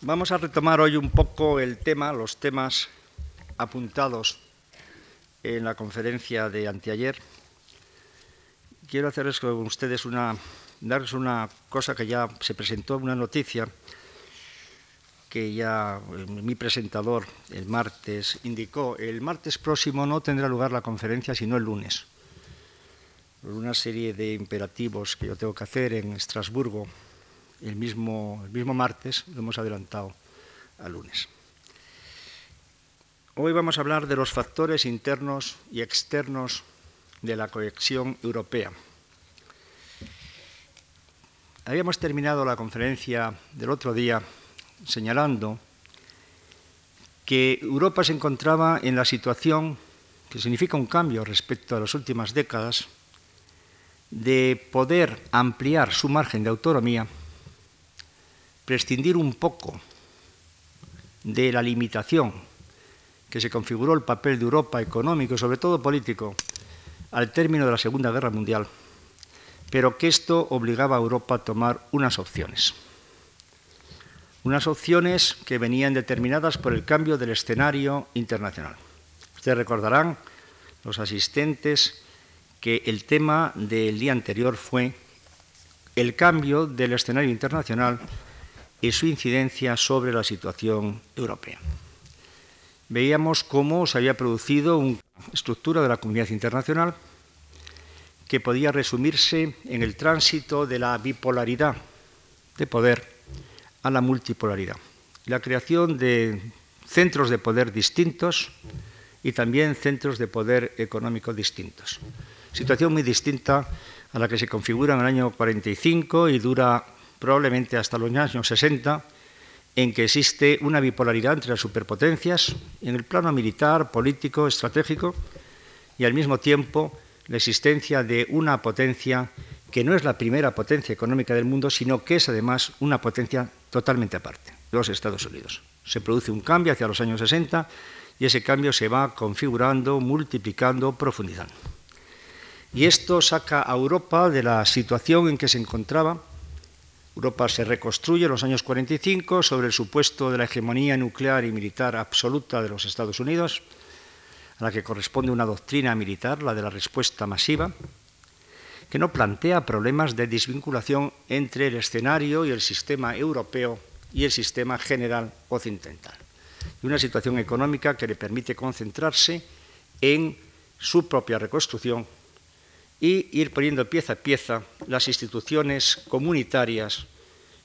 Vamos a retomar hoy un poco el tema, los temas apuntados en la conferencia de anteayer. Quiero hacerles con ustedes una, darles una cosa que ya se presentó, una noticia que ya mi presentador el martes indicó. El martes próximo no tendrá lugar la conferencia, sino el lunes. Por una serie de imperativos que yo tengo que hacer en Estrasburgo el mismo, el mismo martes, lo hemos adelantado al lunes. Hoy vamos a hablar de los factores internos y externos de la cohesión europea. Habíamos terminado la conferencia del otro día señalando que Europa se encontraba en la situación, que significa un cambio respecto a las últimas décadas, de poder ampliar su margen de autonomía prescindir un poco de la limitación que se configuró el papel de Europa económico y sobre todo político al término de la Segunda Guerra Mundial, pero que esto obligaba a Europa a tomar unas opciones. Unas opciones que venían determinadas por el cambio del escenario internacional. Ustedes recordarán, los asistentes, que el tema del día anterior fue el cambio del escenario internacional y su incidencia sobre la situación europea. Veíamos cómo se había producido una estructura de la comunidad internacional que podía resumirse en el tránsito de la bipolaridad de poder a la multipolaridad, la creación de centros de poder distintos y también centros de poder económico distintos. Situación muy distinta a la que se configura en el año 45 y dura probablemente hasta los años 60, en que existe una bipolaridad entre las superpotencias en el plano militar, político, estratégico, y al mismo tiempo la existencia de una potencia que no es la primera potencia económica del mundo, sino que es además una potencia totalmente aparte, los Estados Unidos. Se produce un cambio hacia los años 60 y ese cambio se va configurando, multiplicando, profundizando. Y esto saca a Europa de la situación en que se encontraba Europa se reconstruye en los años 45 sobre el supuesto de la hegemonía nuclear y militar absoluta de los Estados Unidos, a la que corresponde una doctrina militar, la de la respuesta masiva, que no plantea problemas de desvinculación entre el escenario y el sistema europeo y el sistema general occidental. Y una situación económica que le permite concentrarse en su propia reconstrucción y ir poniendo pieza a pieza las instituciones comunitarias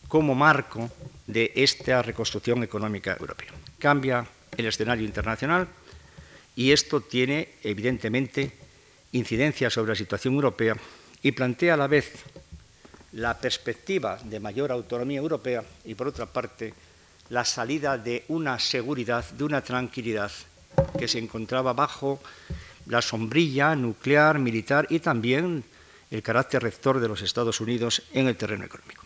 como marco de esta reconstrucción económica europea. Cambia el escenario internacional y esto tiene evidentemente incidencia sobre la situación europea y plantea a la vez la perspectiva de mayor autonomía europea y por otra parte la salida de una seguridad, de una tranquilidad que se encontraba bajo la sombrilla nuclear, militar y también el carácter rector de los Estados Unidos en el terreno económico.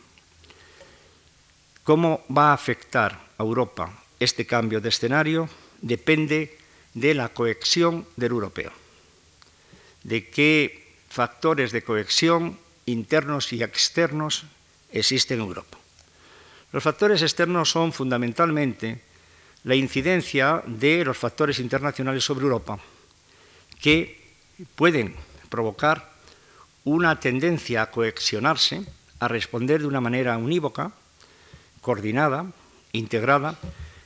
¿Cómo va a afectar a Europa este cambio de escenario? Depende de la cohesión del europeo, de qué factores de cohesión internos y externos existen en Europa. Los factores externos son fundamentalmente la incidencia de los factores internacionales sobre Europa, que pueden provocar una tendencia a coexionarse, a responder de una manera unívoca, coordinada, integrada,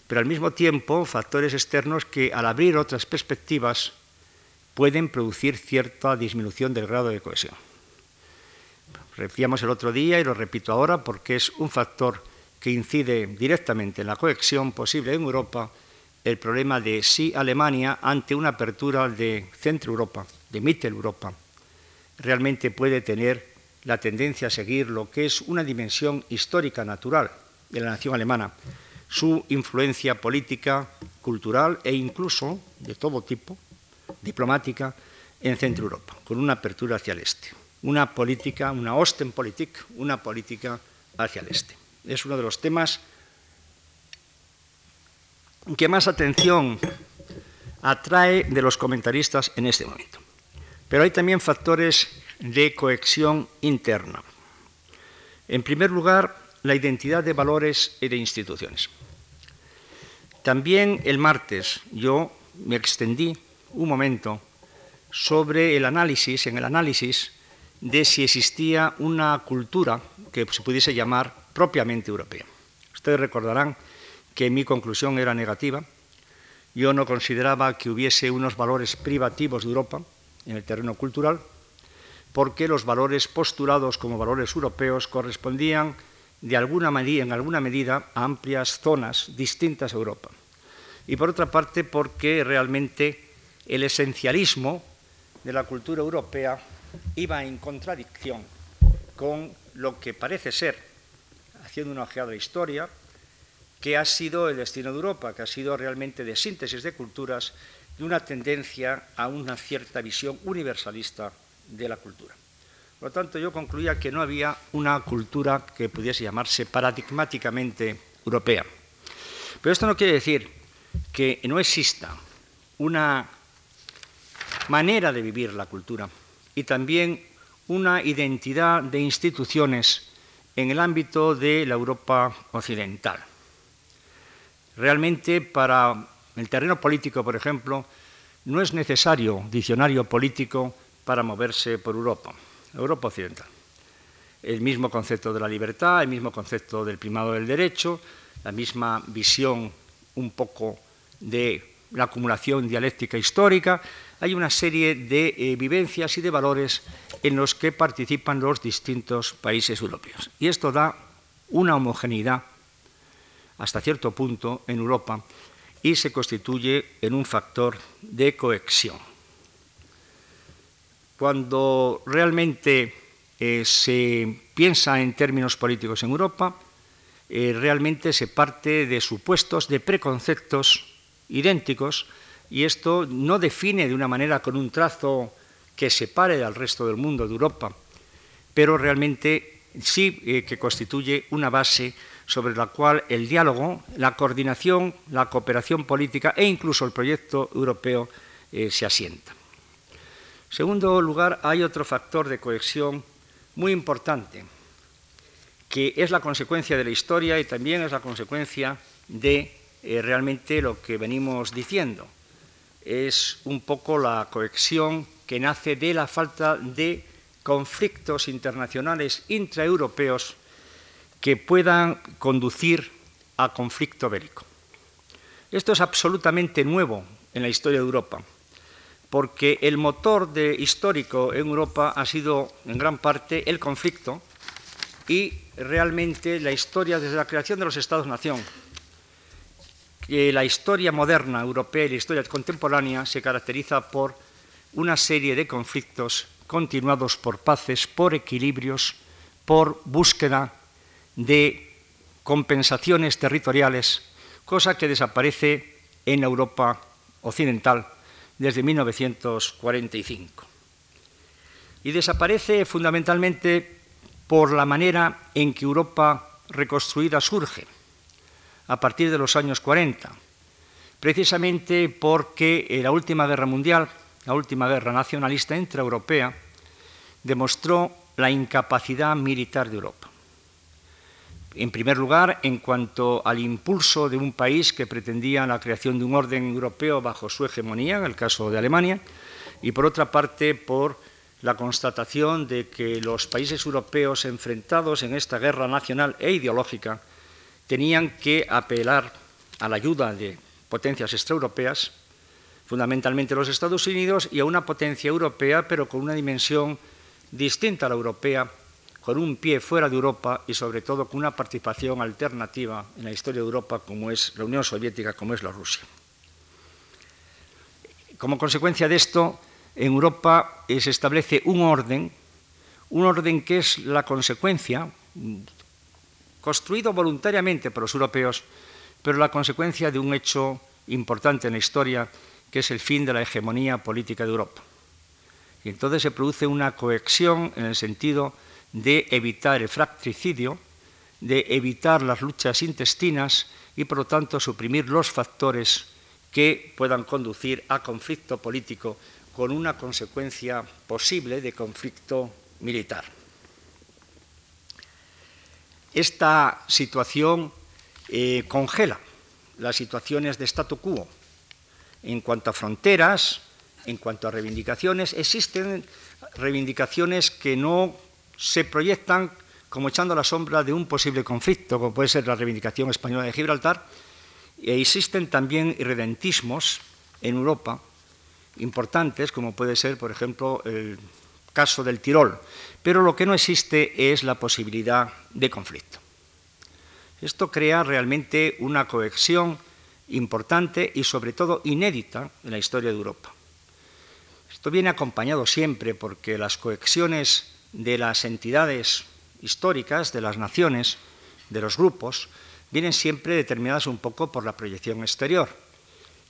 pero al mismo tiempo factores externos que al abrir otras perspectivas pueden producir cierta disminución del grado de cohesión. Decíamos el otro día y lo repito ahora porque es un factor que incide directamente en la cohesión posible en Europa el problema de si Alemania, ante una apertura de Centro Europa, de Mitteleuropa, realmente puede tener la tendencia a seguir lo que es una dimensión histórica natural de la nación alemana, su influencia política, cultural e incluso de todo tipo, diplomática, en Centro Europa, con una apertura hacia el este. Una política, una Ostenpolitik, una política hacia el este. Es uno de los temas que más atención atrae de los comentaristas en este momento. Pero hay también factores de cohesión interna. En primer lugar, la identidad de valores y de instituciones. También el martes yo me extendí un momento sobre el análisis, en el análisis de si existía una cultura que se pudiese llamar propiamente europea. Ustedes recordarán que mi conclusión era negativa. Yo no consideraba que hubiese unos valores privativos de Europa en el terreno cultural, porque los valores postulados como valores europeos correspondían de alguna en alguna medida a amplias zonas distintas a Europa. Y por otra parte, porque realmente el esencialismo de la cultura europea iba en contradicción con lo que parece ser, haciendo una ojeada de historia, que ha sido el destino de Europa, que ha sido realmente de síntesis de culturas y una tendencia a una cierta visión universalista de la cultura. Por lo tanto, yo concluía que no había una cultura que pudiese llamarse paradigmáticamente europea. Pero esto no quiere decir que no exista una manera de vivir la cultura y también una identidad de instituciones en el ámbito de la Europa occidental. Realmente para el terreno político, por ejemplo, no es necesario diccionario político para moverse por Europa. Europa Occidental. El mismo concepto de la libertad, el mismo concepto del primado del derecho, la misma visión un poco de la acumulación dialéctica histórica. Hay una serie de eh, vivencias y de valores en los que participan los distintos países europeos. Y esto da una homogeneidad hasta cierto punto en Europa y se constituye en un factor de cohesión. Cuando realmente eh, se piensa en términos políticos en Europa, eh, realmente se parte de supuestos, de preconceptos idénticos, y esto no define de una manera con un trazo que separe al resto del mundo de Europa, pero realmente sí eh, que constituye una base sobre la cual el diálogo, la coordinación, la cooperación política e incluso el proyecto europeo se asienta segundo lugar, hay otro factor de cohesión muy importante, que es la consecuencia de la historia y también es la consecuencia de eh, realmente lo que venimos diciendo. Es un poco la cohesión que nace de la falta de conflictos internacionales intraeuropeos que puedan conducir a conflicto bélico. Esto es absolutamente nuevo en la historia de Europa porque el motor de histórico en Europa ha sido en gran parte el conflicto y realmente la historia desde la creación de los Estados-nación. La historia moderna europea y la historia contemporánea se caracteriza por una serie de conflictos continuados por paces, por equilibrios, por búsqueda de compensaciones territoriales, cosa que desaparece en Europa occidental desde 1945. Y desaparece fundamentalmente por la manera en que Europa reconstruida surge a partir de los años 40, precisamente porque la última guerra mundial, la última guerra nacionalista intraeuropea, demostró la incapacidad militar de Europa. En primer lugar, en cuanto al impulso de un país que pretendía la creación de un orden europeo bajo su hegemonía, en el caso de Alemania, y por otra parte, por la constatación de que los países europeos enfrentados en esta guerra nacional e ideológica tenían que apelar a la ayuda de potencias extraeuropeas, fundamentalmente los Estados Unidos, y a una potencia europea, pero con una dimensión distinta a la europea, con un pie fuera de Europa y sobre todo con una participación alternativa en la historia de Europa como es la Unión Soviética, como es la Rusia. Como consecuencia de esto, en Europa se establece un orden, un orden que es la consecuencia, construido voluntariamente por los europeos, pero la consecuencia de un hecho importante en la historia, que es el fin de la hegemonía política de Europa. Y entonces se produce una cohesión en el sentido de evitar el fractricidio, de evitar las luchas intestinas y, por lo tanto, suprimir los factores que puedan conducir a conflicto político con una consecuencia posible de conflicto militar. Esta situación eh, congela las situaciones de statu quo. En cuanto a fronteras, en cuanto a reivindicaciones, existen reivindicaciones que no se proyectan como echando la sombra de un posible conflicto, como puede ser la reivindicación española de Gibraltar, e existen también irredentismos en Europa importantes, como puede ser, por ejemplo, el caso del Tirol, pero lo que no existe es la posibilidad de conflicto. Esto crea realmente una cohesión importante y sobre todo inédita en la historia de Europa. Esto viene acompañado siempre porque las coexiones de las entidades históricas, de las naciones, de los grupos, vienen siempre determinadas un poco por la proyección exterior,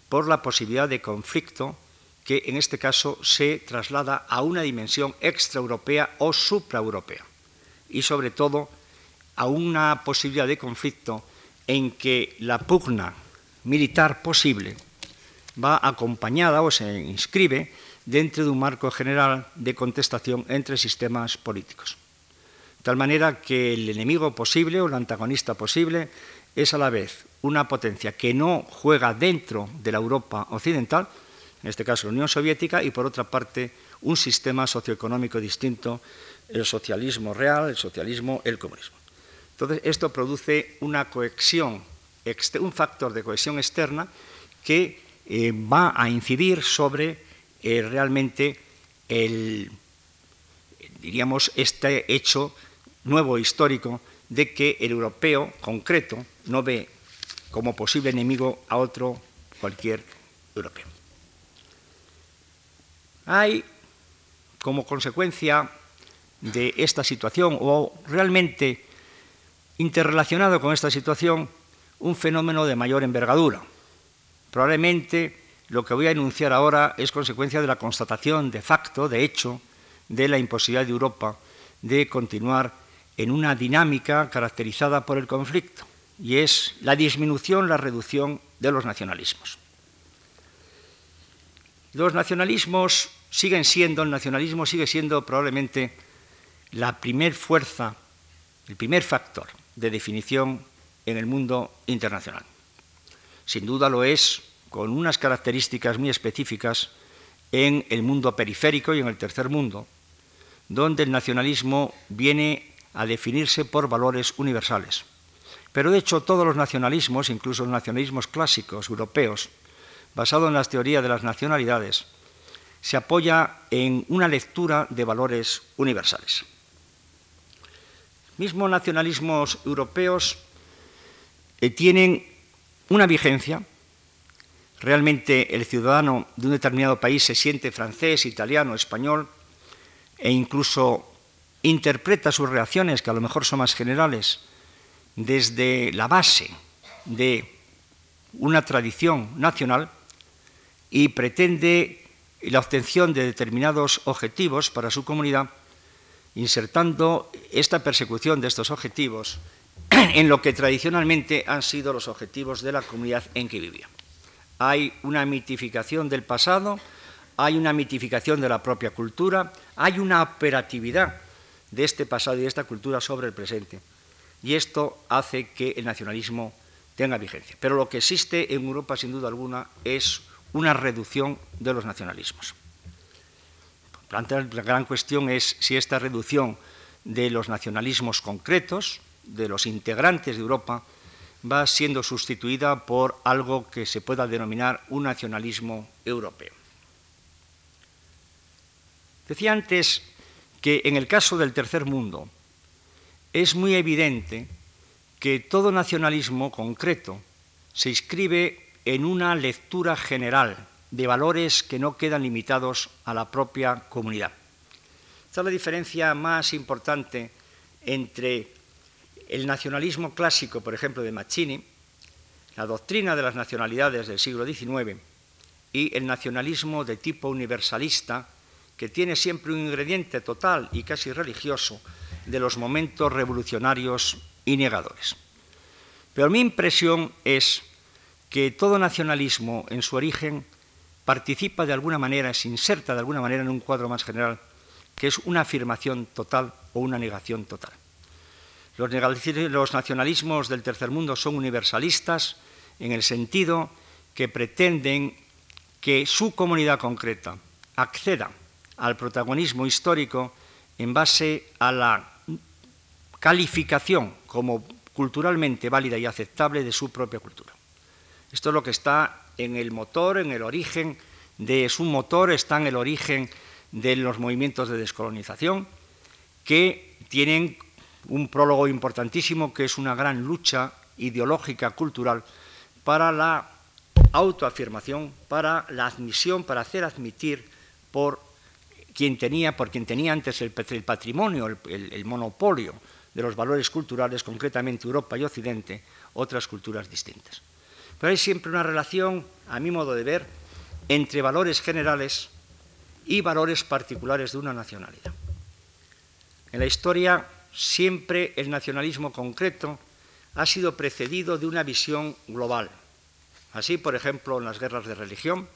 por la posibilidad de conflicto que en este caso se traslada a una dimensión extraeuropea o supraeuropea y sobre todo a una posibilidad de conflicto en que la pugna militar posible va acompañada o se inscribe dentro de un marco general de contestación entre sistemas políticos. De tal manera que el enemigo posible o el antagonista posible es a la vez una potencia que no juega dentro de la Europa occidental, en este caso la Unión Soviética, y por otra parte un sistema socioeconómico distinto, el socialismo real, el socialismo, el comunismo. Entonces, esto produce una cohesión, un factor de cohesión externa que eh, va a incidir sobre eh, realmente el, diríamos, este hecho nuevo histórico de que el europeo concreto no ve como posible enemigo a otro cualquier europeo. Hay como consecuencia de esta situación o realmente interrelacionado con esta situación un fenómeno de mayor envergadura. Probablemente lo que voy a enunciar ahora es consecuencia de la constatación de facto, de hecho, de la imposibilidad de Europa de continuar en una dinámica caracterizada por el conflicto, y es la disminución, la reducción de los nacionalismos. Los nacionalismos siguen siendo, el nacionalismo sigue siendo probablemente la primer fuerza, el primer factor de definición en el mundo internacional. Sin duda lo es con unas características muy específicas en el mundo periférico y en el tercer mundo, donde el nacionalismo viene a definirse por valores universales. Pero de hecho todos los nacionalismos, incluso los nacionalismos clásicos europeos, basados en las teorías de las nacionalidades, se apoya en una lectura de valores universales mismos nacionalismos europeos eh, tienen una vigencia. Realmente el ciudadano de un determinado país se siente francés, italiano, español e incluso interpreta sus reacciones, que a lo mejor son más generales, desde la base de una tradición nacional y pretende la obtención de determinados objetivos para su comunidad insertando esta persecución de estos objetivos en lo que tradicionalmente han sido los objetivos de la comunidad en que vivía. Hay una mitificación del pasado, hay una mitificación de la propia cultura, hay una operatividad de este pasado y de esta cultura sobre el presente. Y esto hace que el nacionalismo tenga vigencia. Pero lo que existe en Europa, sin duda alguna, es una reducción de los nacionalismos la gran cuestión es si esta reducción de los nacionalismos concretos, de los integrantes de Europa, va siendo sustituida por algo que se pueda denominar un nacionalismo europeo. Decía antes que en el caso del tercer mundo es muy evidente que todo nacionalismo concreto se inscribe en una lectura general de valores que no quedan limitados a la propia comunidad. Esta es la diferencia más importante entre el nacionalismo clásico, por ejemplo, de Mazzini, la doctrina de las nacionalidades del siglo XIX y el nacionalismo de tipo universalista, que tiene siempre un ingrediente total y casi religioso de los momentos revolucionarios y negadores. Pero mi impresión es que todo nacionalismo en su origen participa de alguna manera, se inserta de alguna manera en un cuadro más general, que es una afirmación total o una negación total. Los, nacionalismos del tercer mundo son universalistas en el sentido que pretenden que su comunidad concreta acceda al protagonismo histórico en base a la calificación como culturalmente válida y aceptable de su propia cultura. Esto es lo que está en el motor, en el origen de su motor, está en el origen de los movimientos de descolonización, que tienen un prólogo importantísimo, que es una gran lucha ideológica, cultural, para la autoafirmación, para la admisión, para hacer admitir por quien tenía, por quien tenía antes el, patrimonio, el monopolio de los valores culturales, concretamente Europa y Occidente, otras culturas distintas. Pero hay siempre una relación, a mi modo de ver, entre valores generales y valores particulares de una nacionalidad. En la historia siempre el nacionalismo concreto ha sido precedido de una visión global. Así, por ejemplo, en las guerras de religión,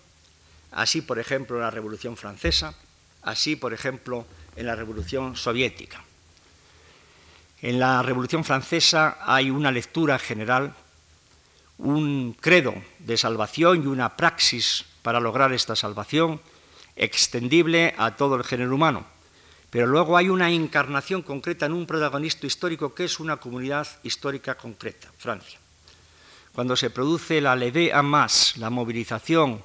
así, por ejemplo, en la Revolución Francesa, así, por ejemplo, en la Revolución Soviética. En la Revolución Francesa hay una lectura general, un credo de salvación y una praxis para lograr esta salvación extendible a todo el género humano. Pero luego hay una encarnación concreta en un protagonista histórico que es una comunidad histórica concreta, Francia. Cuando se produce la levée en masse, la movilización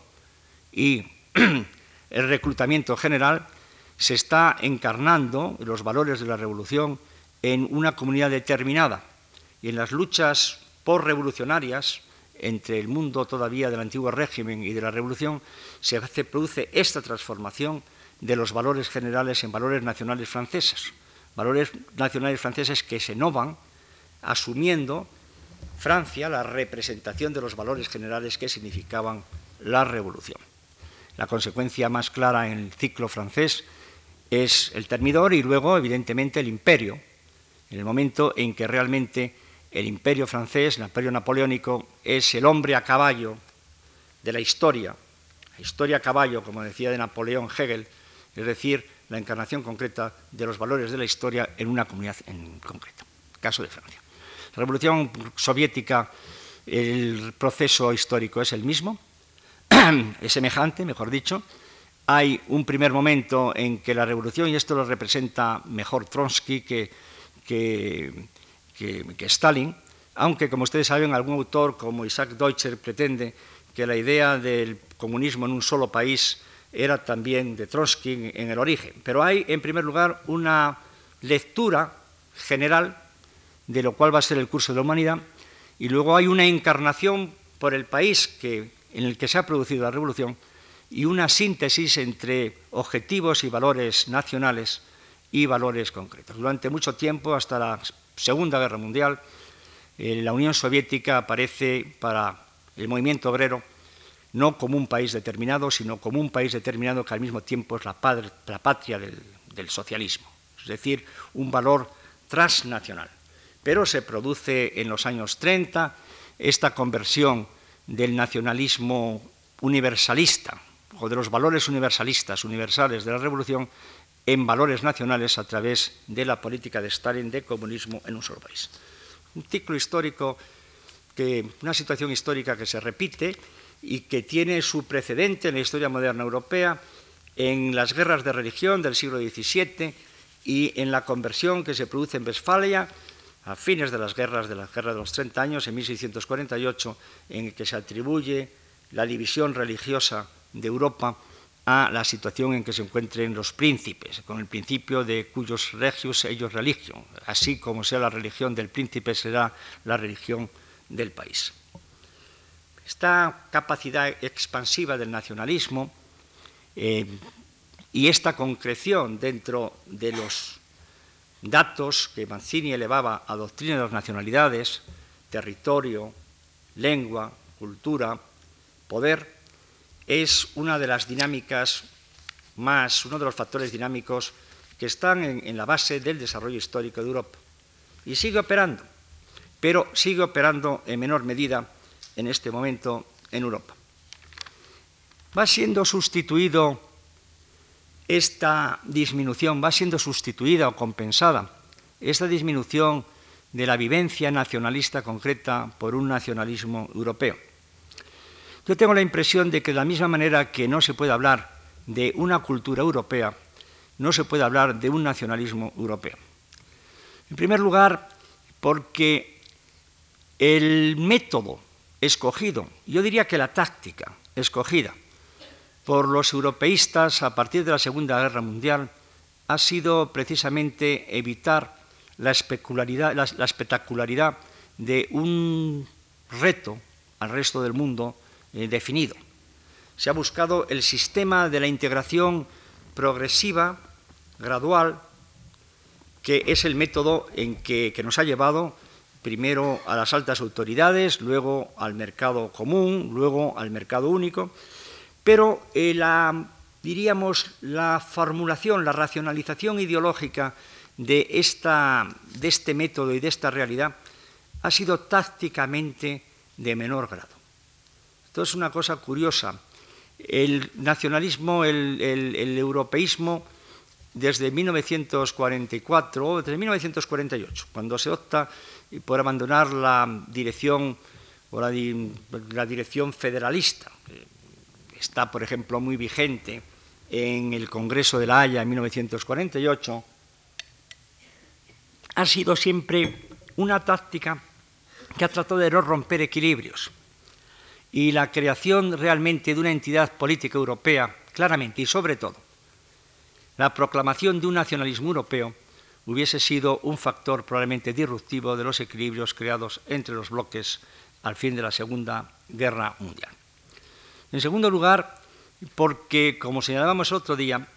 y el reclutamiento general, se está encarnando los valores de la revolución en una comunidad determinada. Y en las luchas postrevolucionarias entre el mundo todavía del antiguo régimen y de la revolución, se produce esta transformación de los valores generales en valores nacionales franceses, valores nacionales franceses que se novan asumiendo Francia la representación de los valores generales que significaban la revolución. La consecuencia más clara en el ciclo francés es el termidor y luego, evidentemente, el imperio, en el momento en que realmente el imperio francés, el imperio napoleónico, es el hombre a caballo de la historia, la historia a caballo, como decía de Napoleón Hegel, es decir, la encarnación concreta de los valores de la historia en una comunidad en concreto, caso de Francia. La revolución soviética, el proceso histórico es el mismo, es semejante, mejor dicho. Hay un primer momento en que la revolución, y esto lo representa mejor Trotsky que, que, que Stalin, aunque, como ustedes saben, algún autor como Isaac Deutscher pretende que la idea del comunismo en un solo país era también de Trotsky en el origen. Pero hay, en primer lugar, una lectura general de lo cual va a ser el curso de la humanidad, y luego hay una encarnación por el país que, en el que se ha producido la revolución y una síntesis entre objetivos y valores nacionales y valores concretos. Durante mucho tiempo, hasta la Segunda Guerra Mundial, eh, la Unión Soviética aparece para el movimiento obrero no como un país determinado, sino como un país determinado que al mismo tiempo es la, patria del, socialismo, es decir, un valor transnacional. Pero se produce en los años 30 esta conversión del nacionalismo universalista o de los valores universalistas, universales de la revolución, en valores nacionales a través de la política de Stalin de comunismo en un solo país. Un ciclo histórico, una situación histórica que se repite y que tiene su precedente en la historia moderna europea, en las guerras de religión del siglo XVII y en la conversión que se produce en Westfalia a fines de las guerras de la Guerra de los 30 años, en 1648, en que se atribuye la división religiosa de Europa a la situación en que se encuentren los príncipes, con el principio de cuyos regios ellos religión, así como sea la religión del príncipe será la religión del país. Esta capacidad expansiva del nacionalismo eh, y esta concreción dentro de los datos que Mancini elevaba a doctrina de las nacionalidades, territorio, lengua, cultura, poder, es una de las dinámicas más, uno de los factores dinámicos que están en, en la base del desarrollo histórico de Europa. Y sigue operando, pero sigue operando en menor medida en este momento en Europa. Va siendo sustituido esta disminución, va siendo sustituida o compensada esta disminución de la vivencia nacionalista concreta por un nacionalismo europeo. Yo tengo la impresión de que de la misma manera que no se puede hablar de una cultura europea, no se puede hablar de un nacionalismo europeo. En primer lugar, porque el método escogido, yo diría que la táctica escogida por los europeístas a partir de la Segunda Guerra Mundial ha sido precisamente evitar la, espectacularidad de un reto al resto del mundo eh, definido. Se ha buscado el sistema de la integración progresiva, gradual, que es el método en que, nos ha llevado primero a las altas autoridades, luego al mercado común, luego al mercado único, pero eh, la, diríamos, la formulación, la racionalización ideológica de, esta, de este método y de esta realidad ha sido tácticamente de menor grado. Esto es una cosa curiosa. El nacionalismo, el, europeísmo, desde 1944, desde 1948, cuando se opta por abandonar la dirección o la, dirección federalista, está, por ejemplo, muy vigente en el Congreso de la Haya en 1948, ha sido siempre una táctica que ha tratado de no romper equilibrios. Y la creación realmente de una entidad política europea, claramente y sobre todo, la proclamación de un nacionalismo europeo hubiese sido un factor probablemente disruptivo de los equilibrios creados entre los bloques al fin de la Segunda Guerra Mundial. En segundo lugar, porque, como señalábamos el otro día,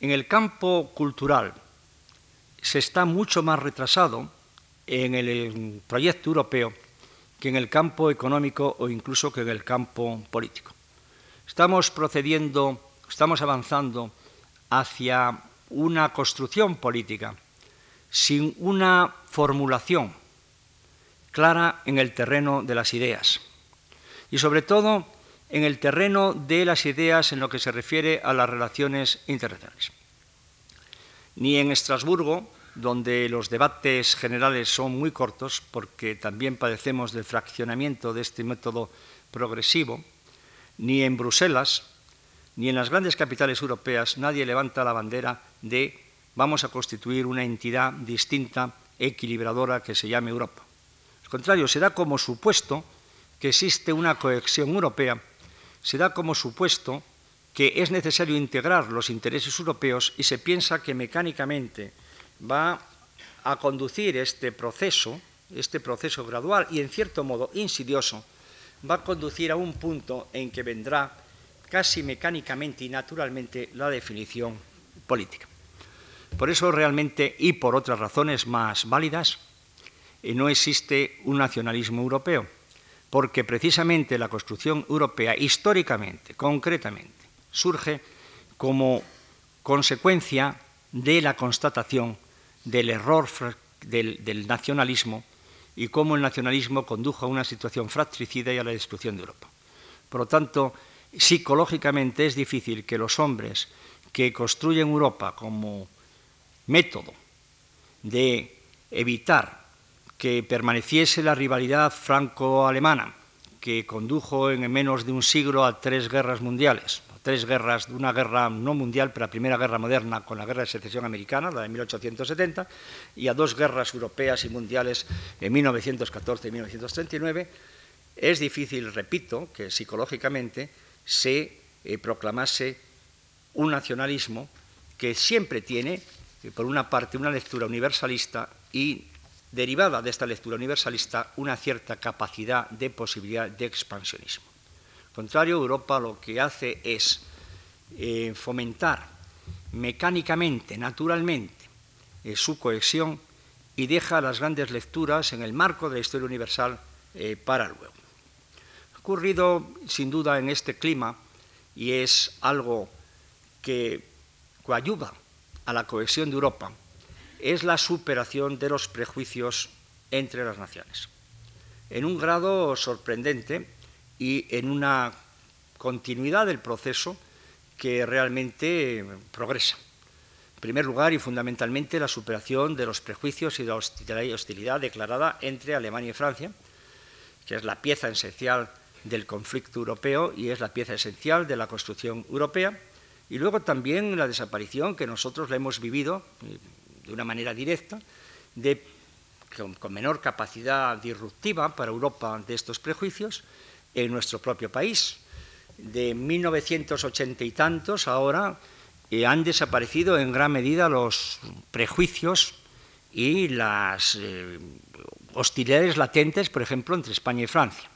en el campo cultural se está mucho más retrasado en el proyecto europeo que en el campo económico o incluso que en el campo político. Estamos procediendo, estamos avanzando hacia una construcción política sin una formulación clara en el terreno de las ideas y sobre todo en el terreno de las ideas en lo que se refiere a las relaciones internacionales. Ni en Estrasburgo, donde los debates generales son muy cortos, porque también padecemos del fraccionamiento de este método progresivo, ni en Bruselas, ni en las grandes capitales europeas nadie levanta la bandera de vamos a constituir una entidad distinta, equilibradora, que se llame Europa. Al contrario, se da como supuesto que existe una cohesión europea, se da como supuesto que es necesario integrar los intereses europeos y se piensa que mecánicamente va a conducir este proceso, este proceso gradual y en cierto modo insidioso, va a conducir a un punto en que vendrá casi mecánicamente y naturalmente la definición política. Por eso realmente, y por otras razones más válidas, eh, no existe un nacionalismo europeo, porque precisamente la construcción europea, históricamente, concretamente, surge como consecuencia de la constatación del error del, nacionalismo y cómo el nacionalismo condujo a una situación fratricida y a la destrucción de Europa. Por lo tanto, psicológicamente es difícil que los hombres que construyen Europa como método de evitar que permaneciese la rivalidad franco-alemana que condujo en menos de un siglo a tres guerras mundiales, tres guerras, una guerra no mundial, pero la primera guerra moderna con la guerra de secesión americana, la de 1870, y a dos guerras europeas y mundiales en 1914 y 1939, es difícil, repito, que psicológicamente se eh, proclamase un nacionalismo que siempre tiene, eh, por una parte, una lectura universalista y derivada de esta lectura universalista una cierta capacidad de posibilidad de expansionismo contrario, Europa lo que hace es eh, fomentar mecánicamente, naturalmente, su cohesión y deja las grandes lecturas en el marco de la historia universal para luego. Ocurrido, sin duda, en este clima y es algo que coayuda a la cohesión de Europa, es la superación de los prejuicios entre las naciones. En un grado sorprendente, y en una continuidad del proceso que realmente progresa. En primer lugar y fundamentalmente la superación de los prejuicios y de la hostilidad declarada entre Alemania y Francia, que es la pieza esencial del conflicto europeo y es la pieza esencial de la construcción europea. Y luego también la desaparición, que nosotros la hemos vivido eh, de una manera directa, de, con, menor capacidad disruptiva para Europa de estos prejuicios en nuestro propio país. De 1980 y tantos ahora eh, han desaparecido en gran medida los prejuicios y las eh, hostilidades latentes, por ejemplo, entre España y Francia.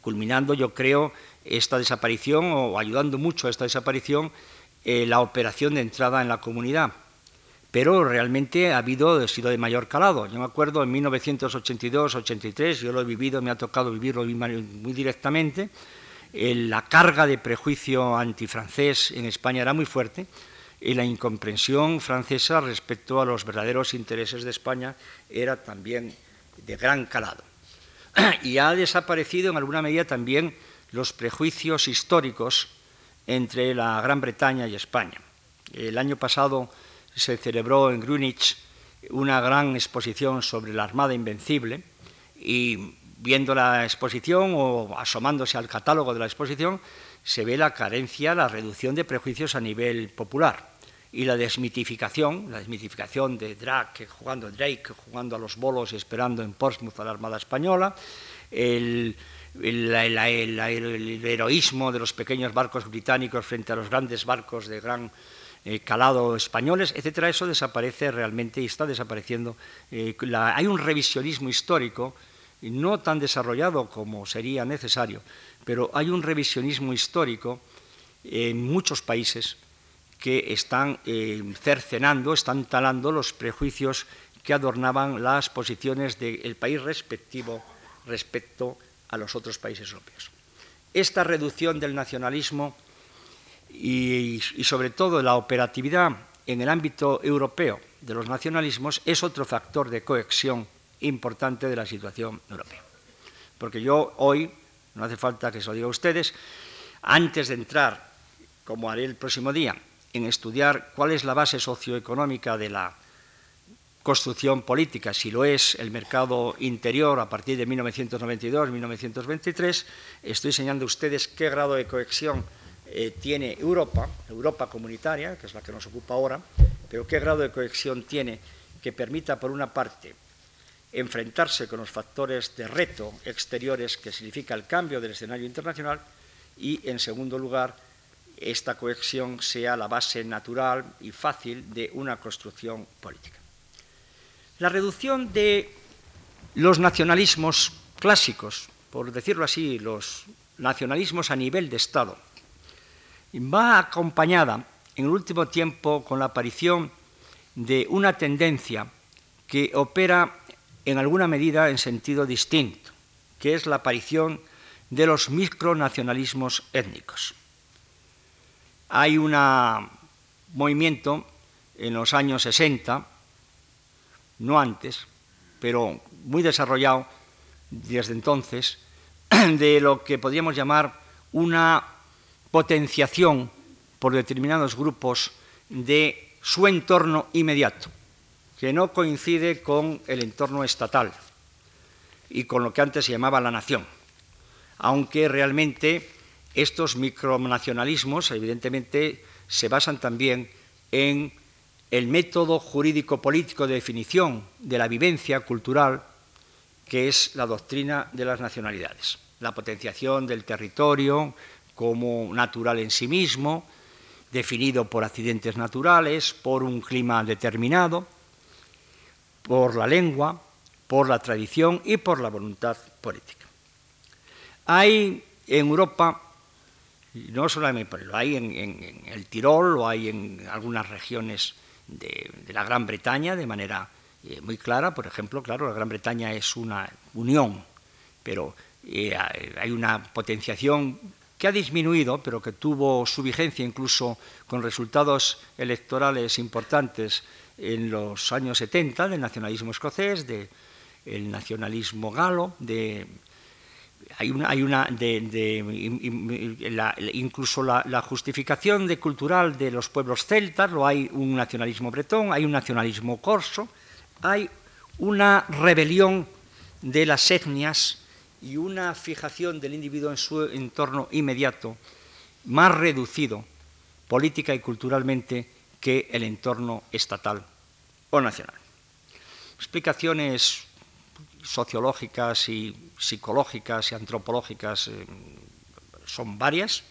Culminando, yo creo, esta desaparición, o ayudando mucho a esta desaparición, eh, la operación de entrada en la comunidad. Pero realmente ha habido, ha sido de mayor calado. Yo me acuerdo en 1982-83, yo lo he vivido, me ha tocado vivirlo muy directamente, la carga de prejuicio antifrancés en España era muy fuerte y la incomprensión francesa respecto a los verdaderos intereses de España era también de gran calado. Y ha desaparecido en alguna medida también los prejuicios históricos entre la Gran Bretaña y España. El año pasado se celebró en Greenwich una gran exposición sobre la Armada Invencible y viendo la exposición o asomándose al catálogo de la exposición, se ve la carencia, la reducción de prejuicios a nivel popular y la desmitificación, la desmitificación de Drake jugando Drake, jugando a los bolos y esperando en Portsmouth a la Armada Española, el, heroísmo de los pequeños barcos británicos frente a los grandes barcos de gran eh, calado españoles, etcétera, eso desaparece realmente y está desapareciendo. Eh, hay un revisionismo histórico no tan desarrollado como sería necesario, pero hay un revisionismo histórico en muchos países que están eh, cercenando, están talando los prejuicios que adornaban las posiciones del país respectivo respecto a los otros países europeos. Esta reducción del nacionalismo y, sobre todo la operatividad en el ámbito europeo de los nacionalismos es otro factor de cohesión importante de la situación europea. Porque yo hoy, no hace falta que se lo diga a ustedes, antes de entrar, como haré el próximo día, en estudiar cuál es la base socioeconómica de la construcción política, si lo es el mercado interior a partir de 1992-1923, estoy enseñando a ustedes qué grado de cohesión eh, tiene Europa, Europa comunitaria, que es la que nos ocupa ahora, pero qué grado de cohesión tiene que permita, por una parte, enfrentarse con los factores de reto exteriores que significa el cambio del escenario internacional y, en segundo lugar, esta cohesión sea la base natural y fácil de una construcción política. La reducción de los nacionalismos clásicos, por decirlo así, los nacionalismos a nivel de Estado, va acompañada en el último tiempo con la aparición de una tendencia que opera en alguna medida en sentido distinto, que es la aparición de los micronacionalismos étnicos. Hay un movimiento en los años 60, no antes, pero muy desarrollado desde entonces, de lo que podríamos llamar una potenciación por determinados grupos de su entorno inmediato que no coincide con el entorno estatal y con lo que antes se llamaba la nación, aunque realmente estos micronacionalismos evidentemente se basan también en el método jurídico-político de definición de la vivencia cultural que es la doctrina de las nacionalidades, la potenciación del territorio como natural en sí mismo, definido por accidentes naturales, por un clima determinado, por la lengua, por la tradición y por la voluntad política. Hay en Europa, no solamente lo hay en, el Tirol, lo hay en algunas regiones de, la Gran Bretaña de manera eh, muy clara, por ejemplo, claro, la Gran Bretaña es una unión, pero eh, hay una potenciación que ha disminuido, pero que tuvo su vigencia incluso con resultados electorales importantes en los años 70 del nacionalismo escocés, del nacionalismo galo, de, hay una, hay una de, incluso la, justificación cultural de los pueblos celtas, lo hay un nacionalismo bretón, hay un nacionalismo corso, hay una rebelión de las etnias y una fijación del individuo en su entorno inmediato más reducido política y culturalmente que el entorno estatal o nacional. Explicaciones sociológicas y psicológicas y antropológicas eh, son varias.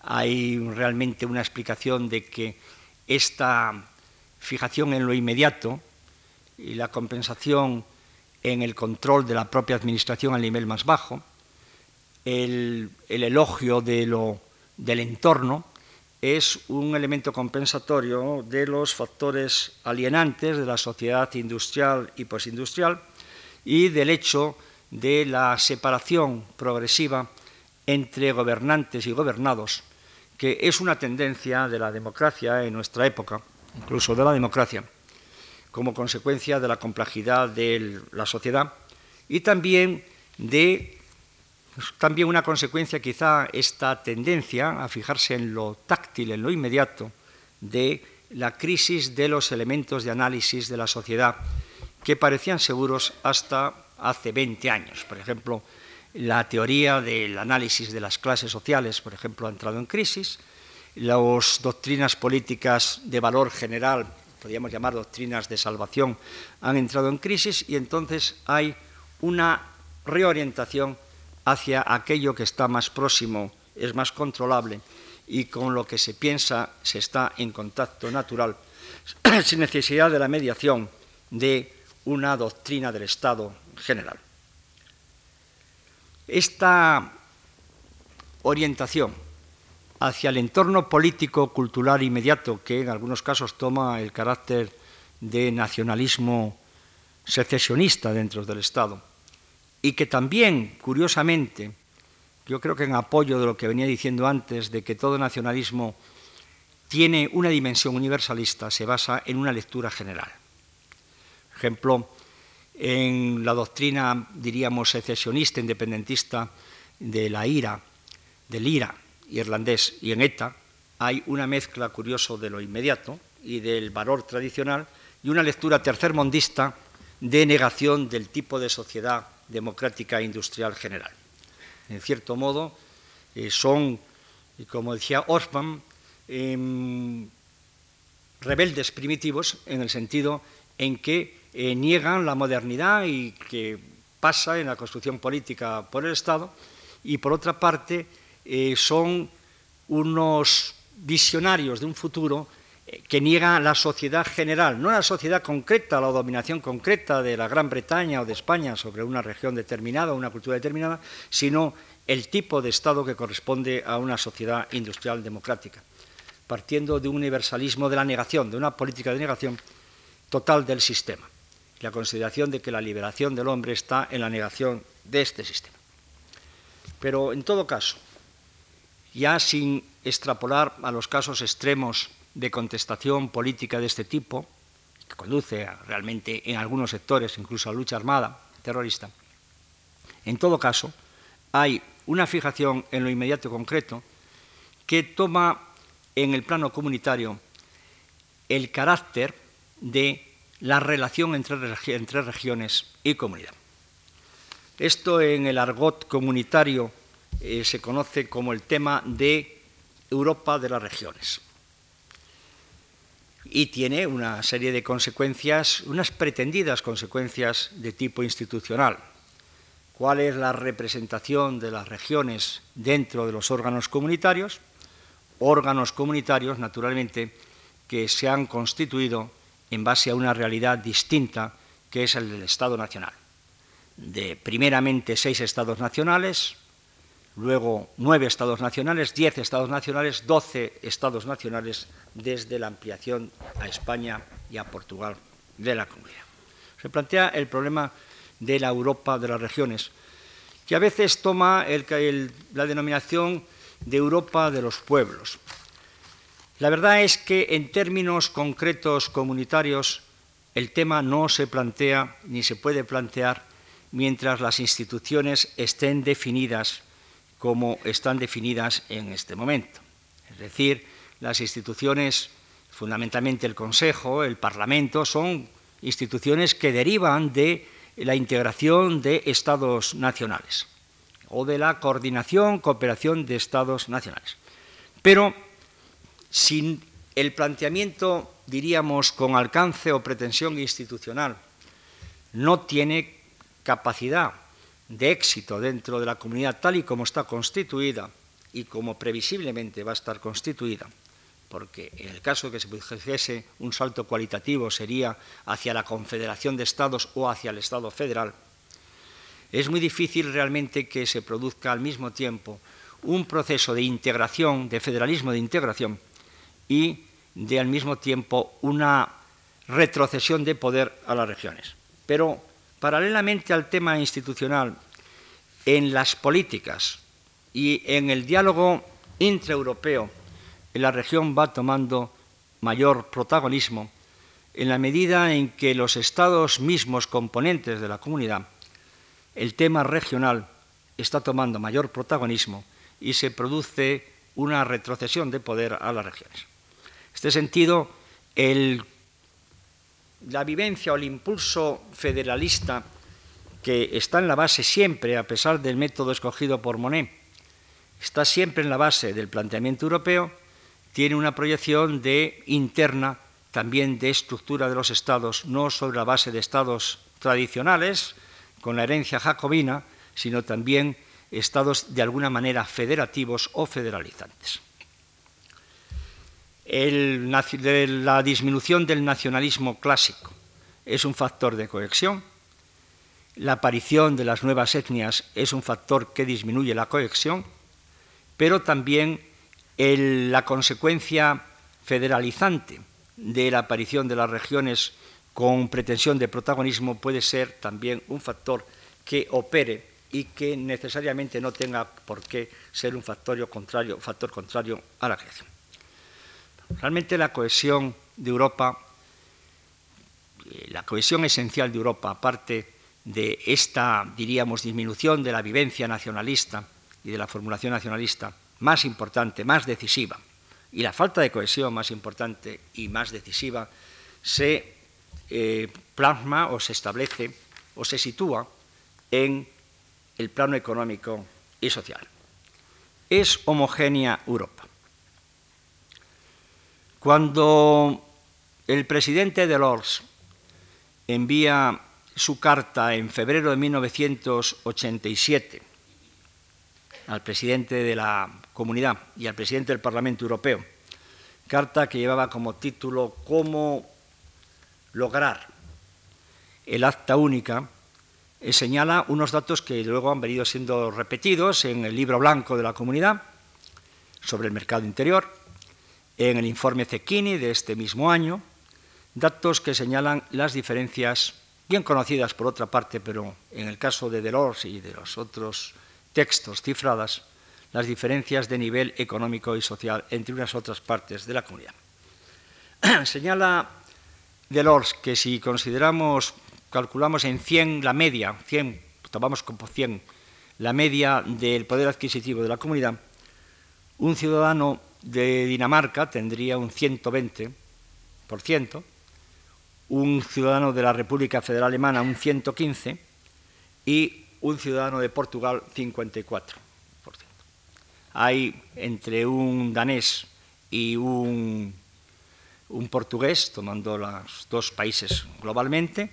Hay realmente una explicación de que esta fijación en lo inmediato y la compensación en el control de la propia administración al nivel más bajo, el, elogio del entorno es un elemento compensatorio de los factores alienantes de la sociedad industrial y postindustrial y del hecho de la separación progresiva entre gobernantes y gobernados, que es una tendencia de la democracia en nuestra época, incluso de la democracia, como consecuencia de la complejidad de la sociedad y también de también una consecuencia quizá esta tendencia a fijarse en lo táctil, en lo inmediato, de la crisis de los elementos de análisis de la sociedad que parecían seguros hasta hace 20 años. Por ejemplo, la teoría del análisis de las clases sociales, por ejemplo, ha entrado en crisis, las doctrinas políticas de valor general, podríamos llamar doctrinas de salvación, han entrado en crisis y entonces hay una reorientación hacia aquello que está más próximo, es más controlable y con lo que se piensa se está en contacto natural, sin necesidad de la mediación de una doctrina del Estado general. Esta orientación hacia el entorno político, cultural inmediato, que en algunos casos toma el carácter de nacionalismo secesionista dentro del Estado, y que también, curiosamente, yo creo que en apoyo de lo que venía diciendo antes, de que todo nacionalismo tiene una dimensión universalista, se basa en una lectura general. Ejemplo, en la doctrina, diríamos, secesionista, independentista de la IRA, del IRA irlandés y en ETA, hay una mezcla curiosa de lo inmediato y del valor tradicional y una lectura tercermondista de negación del tipo de sociedad democrática e industrial general. En cierto modo, eh, son, como decía Osman, em, rebeldes primitivos en el sentido en que eh, niegan la modernidad y que pasa en la construcción política por el Estado, y por otra parte eh, son unos visionarios de un futuro que niega la sociedad general, no la sociedad concreta, la dominación concreta de la Gran Bretaña o de España sobre una región determinada, una cultura determinada, sino el tipo de Estado que corresponde a una sociedad industrial democrática, partiendo de un universalismo de la negación, de una política de negación total del sistema, la consideración de que la liberación del hombre está en la negación de este sistema. Pero en todo caso, ya sin extrapolar a los casos extremos de contestación política de este tipo, que conduce realmente en algunos sectores incluso a lucha armada terrorista, en todo caso, hay una fijación en lo inmediato concreto que toma en el plano comunitario el carácter de la relación entre, entre regiones y comunidad. Esto en el argot comunitario eh, se conoce como el tema de Europa de las regiones y tiene una serie de consecuencias, unas pretendidas consecuencias de tipo institucional. ¿Cuál es la representación de las regiones dentro de los órganos comunitarios? Órganos comunitarios, naturalmente, que se han constituido en base a una realidad distinta que es el del Estado Nacional. De primeramente seis Estados nacionales, luego nueve estados nacionales, diez estados nacionales, doce estados nacionales desde la ampliación a España y a Portugal de la comunidad. Se plantea el problema de la Europa de las regiones, que a veces toma la denominación de Europa de los pueblos. La verdad es que en términos concretos comunitarios el tema no se plantea ni se puede plantear mientras las instituciones estén definidas como están definidas en este momento. Es decir, las instituciones, fundamentalmente el Consejo, el Parlamento, son instituciones que derivan de la integración de estados nacionales o de la coordinación, cooperación de estados nacionales. Pero sin el planteamiento, diríamos, con alcance o pretensión institucional, no tiene capacidad de éxito dentro de la comunidad tal y como está constituida y como previsiblemente va a estar constituida, porque en el caso de que se produjese un salto cualitativo sería hacia la confederación de estados o hacia el Estado federal, es muy difícil realmente que se produzca al mismo tiempo un proceso de integración, de federalismo de integración, y de al mismo tiempo una retrocesión de poder a las regiones. Pero paralelamente al tema institucional, en las políticas y en el diálogo intraeuropeo, la región va tomando mayor protagonismo en la medida en que los estados mismos componentes de la comunidad el tema regional está tomando mayor protagonismo y se produce una retrocesión de poder a las regiones. Este sentido, la vivencia o el impulso federalista que está en la base siempre, a pesar del método escogido por Monet, está siempre en la base del planteamiento europeo, tiene una proyección de interna también de estructura de los estados, no sobre la base de estados tradicionales, con la herencia jacobina, sino también estados de alguna manera federativos o federalizantes. La disminución del nacionalismo clásico es un factor de cohesión, la aparición de las nuevas etnias es un factor que disminuye la cohesión, pero también la consecuencia federalizante de la aparición de las regiones con pretensión de protagonismo puede ser también un factor que opere y que necesariamente no tenga por qué ser un factor contrario, factor contrario a la creación. Realmente la cohesión de Europa, eh, la cohesión esencial de Europa, aparte de esta, diríamos, disminución de la vivencia nacionalista y de la formulación nacionalista más importante, más decisiva, y la falta de cohesión más importante y más decisiva, se eh, plasma o se establece o se sitúa en el plano económico y social. Es homogénea Europa. Cuando el presidente Delors envía su carta en febrero de 1987 al presidente de la comunidad y al presidente del Parlamento Europeo, carta que llevaba como título Cómo lograr el acta única, eh, señala unos datos que luego han venido siendo repetidos en el libro blanco de la comunidad sobre el mercado interior, en el informe Cecchini de este mismo año, datos que señalan las diferencias bien conocidas por otra parte, pero en el caso de Delors y de los otros textos cifradas, las diferencias de nivel económico y social entre unas otras partes de la comunidad. Señala Delors que si consideramos, calculamos en 100 la media, 100, tomamos como 100 la media del poder adquisitivo de la comunidad, un ciudadano de Dinamarca tendría un 120%, un ciudadano de la República Federal Alemana un 115% y un ciudadano de Portugal 54%. Hay entre un danés y un un portugués, tomando los dos países globalmente,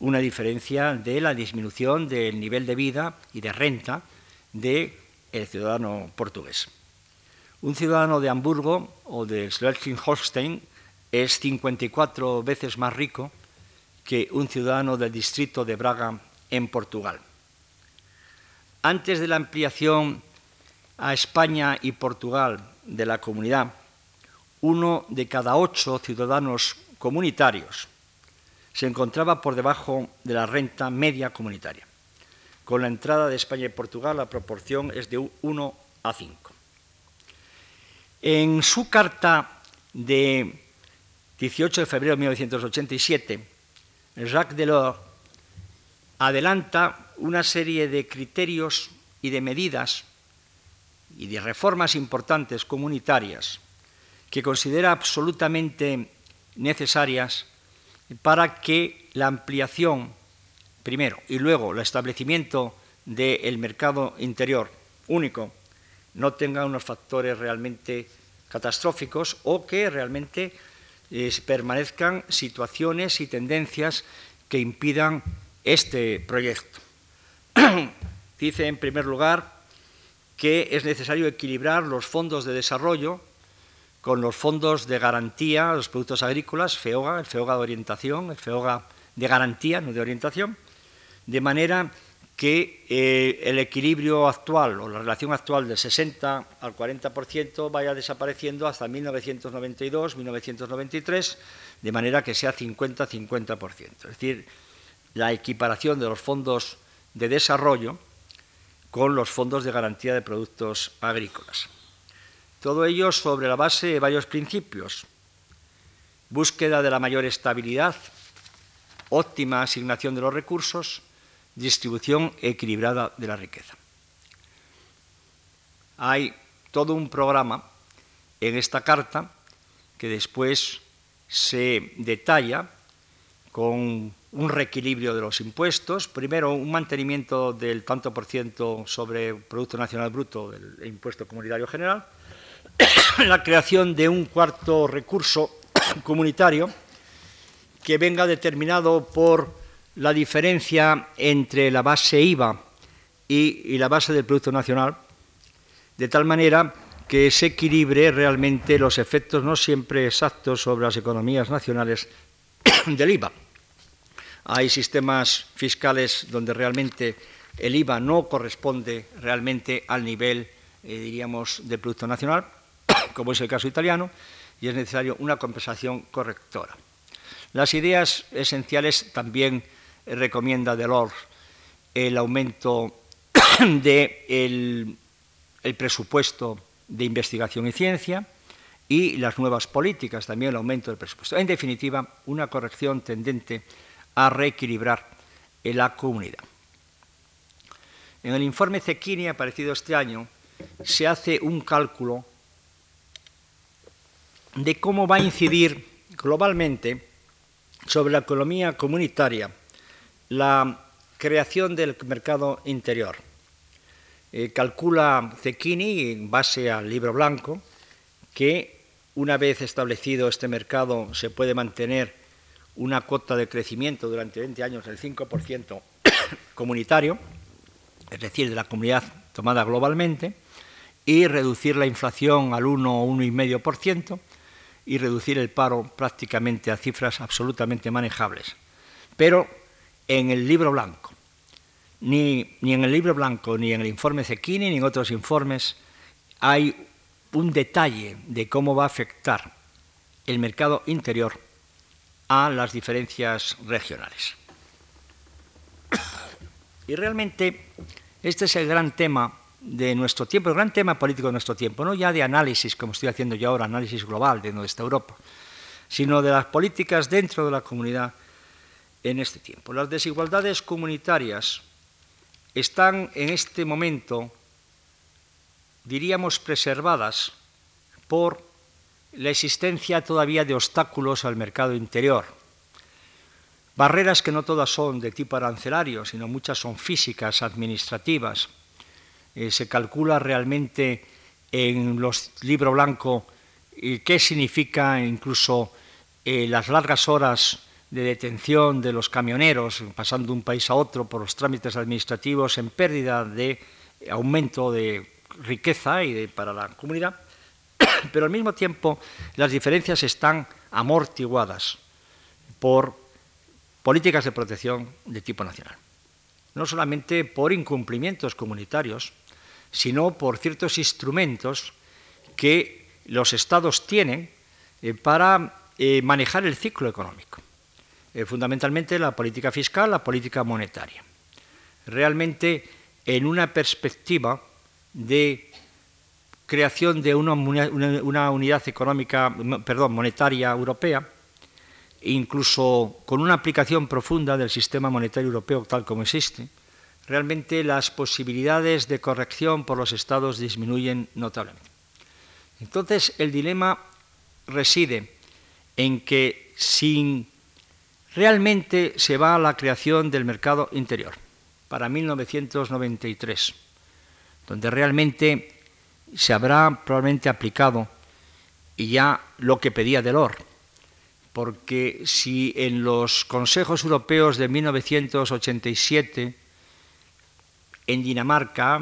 una diferencia de la disminución del nivel de vida y de renta del ciudadano portugués. Un ciudadano de Hamburgo o de Schleswig-Holstein es 54 veces más rico que un ciudadano del distrito de Braga en Portugal. Antes de la ampliación a España y Portugal de la comunidad, uno de cada ocho ciudadanos comunitarios se encontraba por debajo de la renta media comunitaria. Con la entrada de España y Portugal la proporción es de 1 a 5. En su carta de 18 de febrero de 1987, Jacques Delors adelanta una serie de criterios y de medidas y de reformas importantes comunitarias que considera absolutamente necesarias para que la ampliación primero, y luego el establecimiento del mercado interior único no tenga unos factores realmente catastróficos o que realmente eh, permanezcan situaciones y tendencias que impidan este proyecto. Dice, en primer lugar, que es necesario equilibrar los fondos de desarrollo con los fondos de garantía los productos agrícolas, FEOGA, el FEOGA de orientación, el FEOGA de garantía, no de orientación, de manera que eh, el equilibrio actual o la relación actual del 60 al 40% vaya desapareciendo hasta 1992-1993, de manera que sea 50-50%. Es decir, la equiparación de los fondos de desarrollo con los fondos de garantía de productos agrícolas. Todo ello sobre la base de varios principios. Búsqueda de la mayor estabilidad, óptima asignación de los recursos, distribución equilibrada de la riqueza. Hay todo un programa en esta carta que después se detalla con un reequilibrio de los impuestos, primero un mantenimiento del tanto por ciento sobre Producto Nacional Bruto del impuesto comunitario general, la creación de un cuarto recurso comunitario que venga determinado por la diferencia entre la base IVA y, la base del Producto Nacional, de tal manera que se equilibre realmente los efectos no siempre exactos sobre las economías nacionales del IVA. Hay sistemas fiscales donde realmente el IVA no corresponde realmente al nivel, eh, diríamos, del Producto Nacional, como es el caso italiano, y es necesario una compensación correctora. Las ideas esenciales también recomienda Delors el aumento del el presupuesto de investigación y ciencia y las nuevas políticas, también el aumento del presupuesto. En definitiva, una corrección tendente a reequilibrar la comunidad. En el informe Cecchini, aparecido este año, se hace un cálculo de cómo va a incidir globalmente sobre la economía comunitaria la creación del mercado interior. Eh, calcula Cecchini, en base al libro blanco, que una vez establecido este mercado se puede mantener una cuota de crecimiento durante 20 años del 5% comunitario, es decir, de la comunidad tomada globalmente, y reducir la inflación al 1 o 1,5% y reducir el paro prácticamente a cifras absolutamente manejables. Pero en el libro blanco. Ni, en el libro blanco, ni en el informe Cecchini, ni en otros informes hay un detalle de cómo va a afectar el mercado interior a las diferencias regionales. Y realmente este es el gran tema de nuestro tiempo, el gran tema político de nuestro tiempo, no ya de análisis, como estoy haciendo yo ahora, análisis global de nuestra Europa, sino de las políticas dentro de la comunidad en este tiempo. Las desigualdades comunitarias están en este momento, diríamos, preservadas por la existencia todavía de obstáculos al mercado interior. Barreras que no todas son de tipo arancelario, sino muchas son físicas, administrativas. Eh, se calcula realmente en los libros blancos eh, qué significa incluso eh, las largas horas de detención de los camioneros, pasando de un país a otro por los trámites administrativos en pérdida de aumento de riqueza y de, para la comunidad, pero al mismo tiempo las diferencias están amortiguadas por políticas de protección de tipo nacional. No solamente por incumplimientos comunitarios, sino por ciertos instrumentos que los estados tienen eh, para eh, manejar el ciclo económico. Eh, fundamentalmente la política fiscal, la política monetaria. Realmente en una perspectiva de creación de una, unidad económica, perdón, monetaria europea, incluso con una aplicación profunda del sistema monetario europeo tal como existe, realmente las posibilidades de corrección por los estados disminuyen notablemente. Entonces, el dilema reside en que sin realmente se va a la creación del mercado interior para 1993, donde realmente se habrá probablemente aplicado ya lo que pedía Delors, porque si en los consejos europeos de 1987, en Dinamarca,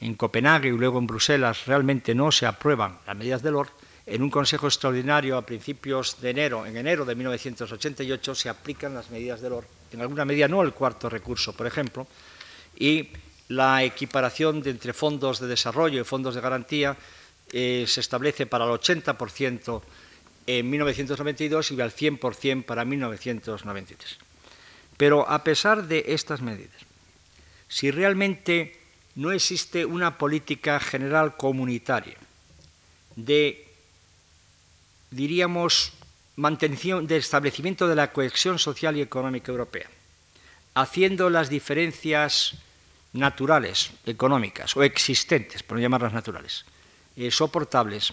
en Copenhague y luego en Bruselas realmente no se aprueban las medidas de Delors, en un consejo extraordinario a principios de enero, en enero de 1988, se aplican las medidas de Delors, en alguna medida no el cuarto recurso, por ejemplo, y la equiparación de entre fondos de desarrollo y fondos de garantía eh, se establece para el 80% en 1992 y al 100% para 1993. Pero a pesar de estas medidas, si realmente no existe una política general comunitaria de, diríamos, mantención, de establecimiento de la cohesión social y económica europea, haciendo las diferencias naturales, económicas o existentes, por no llamarlas naturales, eh, soportables,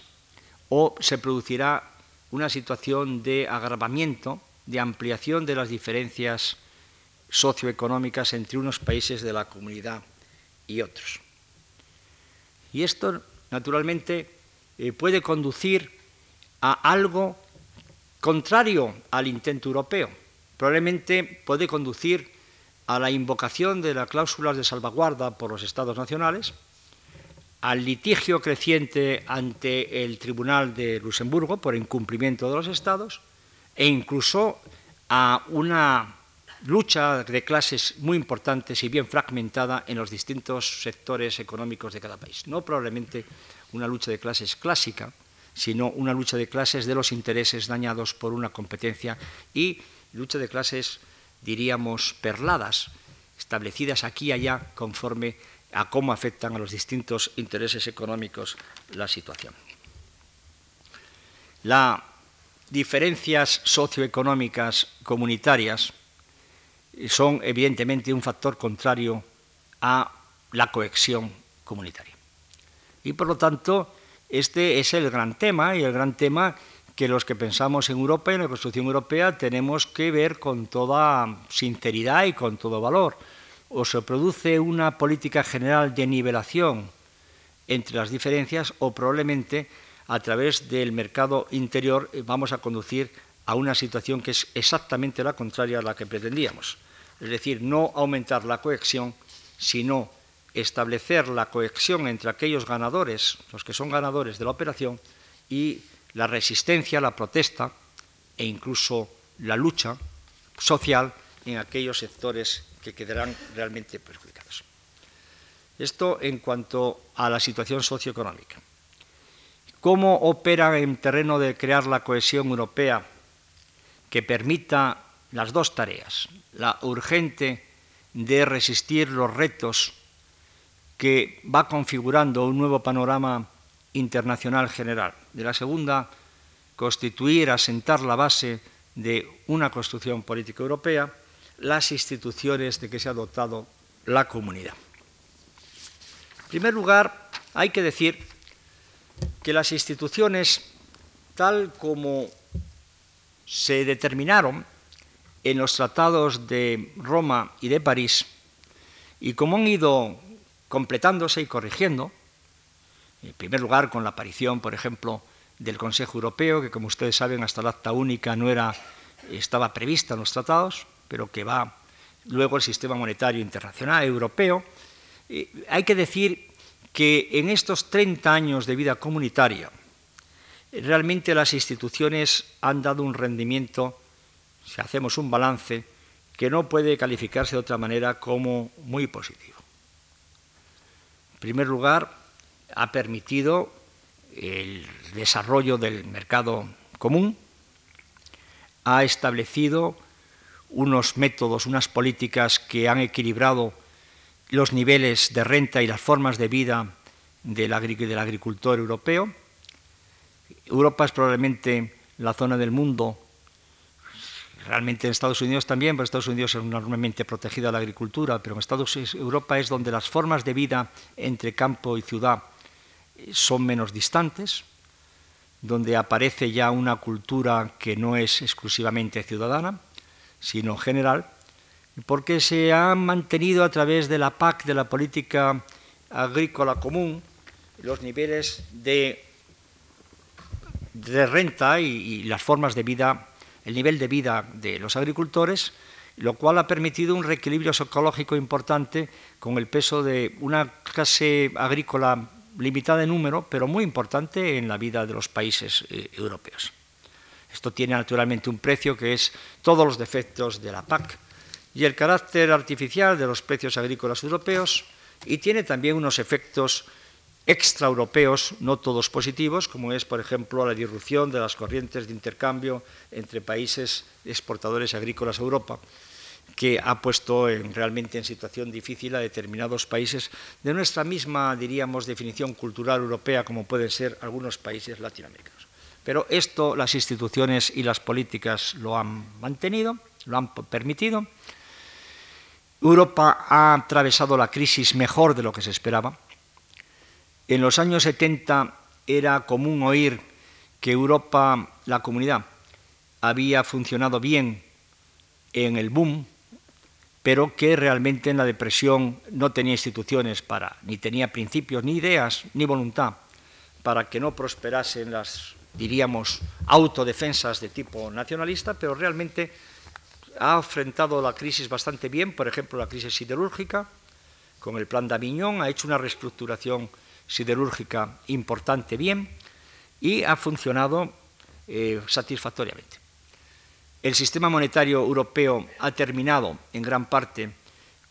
o se producirá una situación de agravamiento, de ampliación de las diferencias socioeconómicas entre unos países de la comunidad y otros. Y esto, naturalmente, eh, puede conducir a algo contrario al intento europeo. Probablemente puede conducir a la invocación de las cláusulas de salvaguarda por los Estados nacionales, al litigio creciente ante el Tribunal de Luxemburgo por incumplimiento de los Estados e incluso a una lucha de clases muy importante, y bien fragmentada en los distintos sectores económicos de cada país. No probablemente una lucha de clases clásica, sino una lucha de clases de los intereses dañados por una competencia y lucha de clases, diríamos, perladas, establecidas aquí y allá conforme a cómo afectan a los distintos intereses económicos la situación. Las diferencias socioeconómicas comunitarias son evidentemente un factor contrario a la cohesión comunitaria. Y por lo tanto, este es el gran tema y el gran tema que los que pensamos en Europa y en la construcción europea tenemos que ver con toda sinceridad y con todo valor o se produce una política general de nivelación entre las diferencias o probablemente a través del mercado interior eh, vamos a conducir a una situación que es exactamente la contraria a la que pretendíamos. Es decir, no aumentar la cohesión, sino establecer la cohesión entre aquellos ganadores, los que son ganadores de la operación, y la resistencia, la protesta e incluso la lucha social en aquellos sectores que quedarán realmente perjudicados. Esto en cuanto a la situación socioeconómica. ¿Cómo opera en terreno de crear la cohesión europea que permita las dos tareas? La urgente de resistir los retos que va configurando un nuevo panorama internacional general. De la segunda, constituir, asentar la base de una construcción política europea las instituciones de que se ha dotado la comunidad. En primer lugar, hay que decir que las instituciones, tal como se determinaron en los tratados de Roma y de París, y como han ido completándose y corrigiendo, en primer lugar con la aparición, por ejemplo, del Consejo Europeo, que como ustedes saben hasta la acta única no era, estaba prevista en los tratados, pero que va luego el sistema monetario internacional europeo. hay que decir que en estos 30 años de vida comunitaria, realmente las instituciones han dado un rendimiento, si hacemos un balance, que no puede calificarse de otra manera como muy positivo. En primer lugar, ha permitido el desarrollo del mercado común, ha establecido unos métodos, unas políticas que han equilibrado los niveles de renta y las formas de vida del, agricultor europeo. Europa es probablemente la zona del mundo, realmente en Estados Unidos también, pero Estados Unidos es enormemente protegida la agricultura, pero en Estados Unidos, Europa es donde las formas de vida entre campo y ciudad son menos distantes, donde aparece ya una cultura que no es exclusivamente ciudadana sino general, porque se han mantenido a través de la PAC, de la política agrícola común, los niveles de, renta y las formas de vida, el nivel de vida de los agricultores, lo cual ha permitido un reequilibrio psicológico importante con el peso de una clase agrícola limitada en número, pero muy importante en la vida de los países eh, europeos. Esto tiene naturalmente un precio que es todos los defectos de la PAC y el carácter artificial de los precios agrícolas europeos y tiene también unos efectos extraeuropeos, no todos positivos, como es, por ejemplo, la disrupción de las corrientes de intercambio entre países exportadores agrícolas a Europa, que ha puesto realmente en situación difícil a determinados países de nuestra misma, diríamos, definición cultural europea, como pueden ser algunos países latinoamericanos. Pero esto las instituciones y las políticas lo han mantenido, lo han permitido. Europa ha atravesado la crisis mejor de lo que se esperaba en los años 70 era común oír que Europa, la comunidad, había funcionado bien en el boom, pero que realmente en la depresión no tenía instituciones para, ni tenía principios, ni ideas, ni voluntad para que no prosperasen las, diríamos, autodefensas de tipo nacionalista, pero realmente ha enfrentado la crisis bastante bien, por ejemplo, la crisis siderúrgica, con el plan D'Avignon, ha hecho una reestructuración siderúrgica importante bien y ha funcionado eh, satisfactoriamente. El sistema monetario europeo ha terminado en gran parte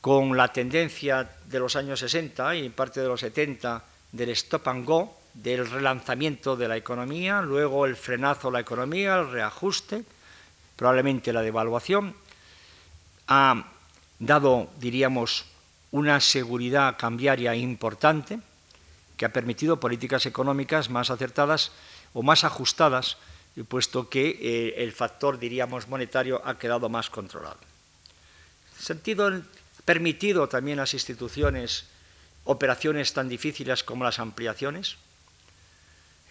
con la tendencia de los años 60 y en parte de los 70 del stop and go, del relanzamiento de la economía, luego el frenazo a la economía, el reajuste, probablemente la devaluación, ha dado, diríamos, una seguridad cambiaria importante, que ha permitido políticas económicas más acertadas o más ajustadas, puesto que eh, el factor, diríamos, monetario ha quedado más controlado. En sentido, permitido también las instituciones operaciones tan difíciles como las ampliaciones.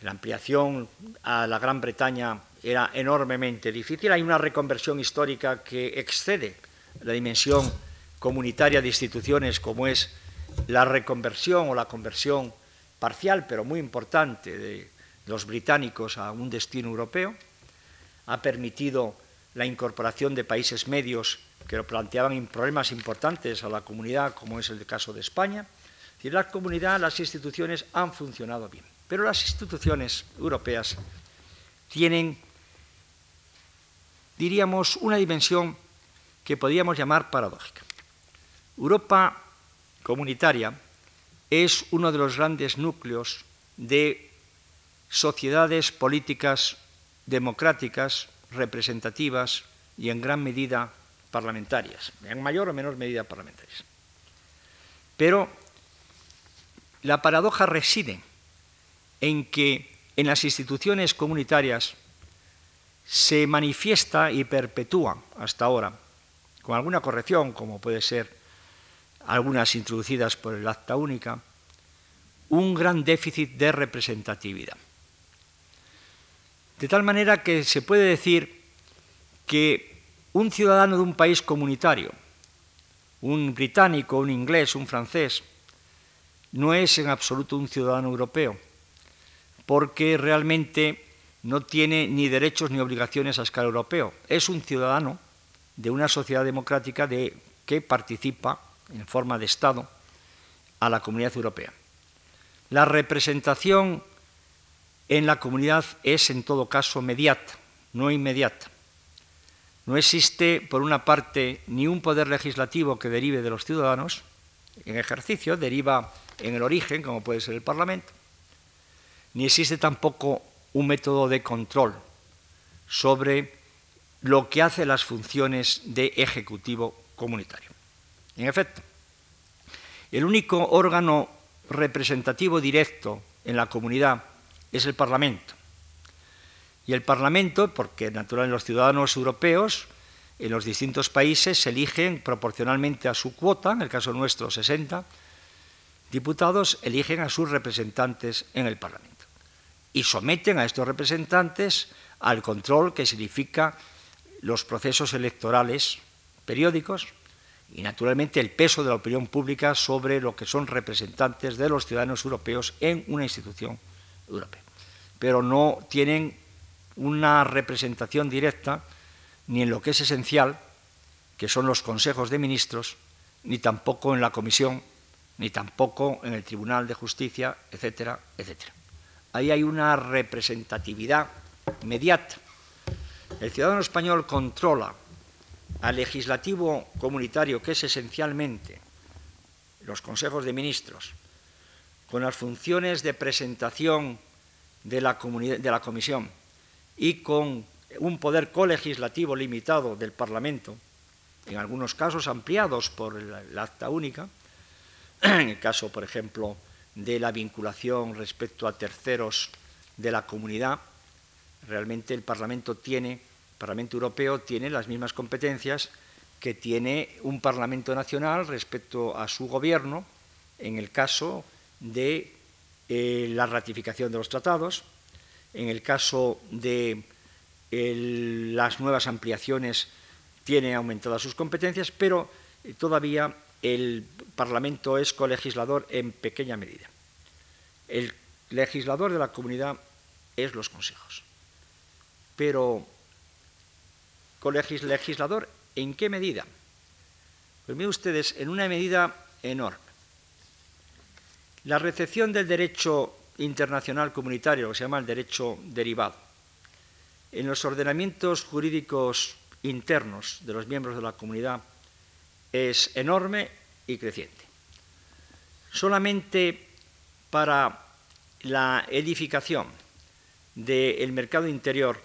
La ampliación a la Gran Bretaña era enormemente difícil. Hay una reconversión histórica que excede la dimensión comunitaria de instituciones como es la reconversión o la conversión parcial pero muy importante de los británicos a un destino europeo, ha permitido la incorporación de países medios que planteaban problemas importantes a la comunidad, como es el caso de España. Y la comunidad, las instituciones han funcionado bien. Pero las instituciones europeas tienen, diríamos, una dimensión que podríamos llamar paradójica. Europa comunitaria es uno de los grandes núcleos de sociedades políticas democráticas, representativas y en gran medida parlamentarias, en mayor o menor medida parlamentarias. Pero la paradoja reside en que en las instituciones comunitarias se manifiesta y perpetúa hasta ahora, con alguna corrección, como puede ser algunas introducidas por el acta única, un gran déficit de representatividad. De tal manera que se puede decir que un ciudadano de un país comunitario, un británico, un inglés, un francés, no es en absoluto un ciudadano europeo, porque realmente no tiene ni derechos ni obligaciones a escala europeo. Es un ciudadano de una sociedad democrática de, que participa en forma de Estado a la comunidad europea. La representación en la comunidad es en todo caso mediata, no inmediata. No existe, por una parte, ni un poder legislativo que derive de los ciudadanos, en ejercicio, deriva en el origen, como puede ser el Parlamento, ni existe tampoco un método de control sobre lo que hace las funciones de ejecutivo comunitario. En efecto, el único órgano representativo directo en la comunidad es el Parlamento. Y el Parlamento, porque naturalmente los ciudadanos europeos en los distintos países se eligen proporcionalmente a su cuota, en el caso nuestro 60 diputados, eligen a sus representantes en el Parlamento. Y someten a estos representantes al control que significa los procesos electorales periódicos y, naturalmente, el peso de la opinión pública sobre lo que son representantes de los ciudadanos europeos en una institución europea. Pero no tienen una representación directa ni en lo que es esencial, que son los consejos de ministros, ni tampoco en la comisión, ni tampoco en el Tribunal de Justicia, etcétera, etcétera. Ahí hay una representatividad inmediata. El ciudadano español controla al legislativo comunitario, que es esencialmente los consejos de ministros, con las funciones de presentación de la, de la comisión y con un poder colegislativo limitado del Parlamento, en algunos casos ampliados por el acta única, en el caso, por ejemplo, de la vinculación respecto a terceros de la comunidad, realmente el Parlamento tiene, Parlamento Europeo tiene las mismas competencias que tiene un Parlamento nacional respecto a su gobierno en el caso de eh, la ratificación de los tratados, en el caso de las nuevas ampliaciones tiene aumentadas sus competencias, pero eh, todavía el Parlamento es colegislador en pequeña medida. El legislador de la comunidad es los consejos. Pero, ¿legislador en qué medida? Pues miren ustedes, en una medida enorme. La recepción del derecho internacional comunitario, que se llama el derecho derivado, en los ordenamientos jurídicos internos de los miembros de la comunidad es enorme y creciente. Solamente para la edificación del mercado interior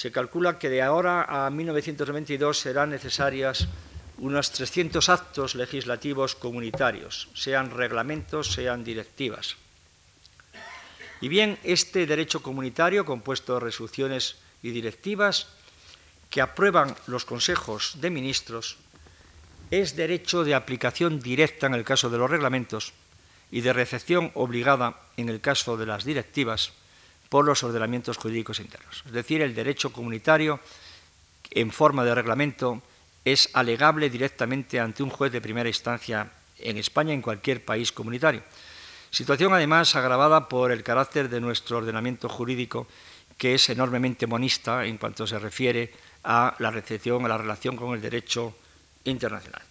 se calcula que de ahora a 1992 serán necesarias unos 300 actos legislativos comunitarios, sean reglamentos, sean directivas. Y bien, este derecho comunitario, compuesto de resoluciones y directivas que aprueban los consejos de ministros, es derecho de aplicación directa en el caso de los reglamentos y de recepción obligada en el caso de las directivas por los ordenamientos jurídicos internos. Es decir, el derecho comunitario en forma de reglamento es alegable directamente ante un juez de primera instancia en España, en cualquier país comunitario. Situación además agravada por el carácter de nuestro ordenamiento jurídico, que es enormemente monista en cuanto se refiere a la recepción, a la relación con el derecho internacional.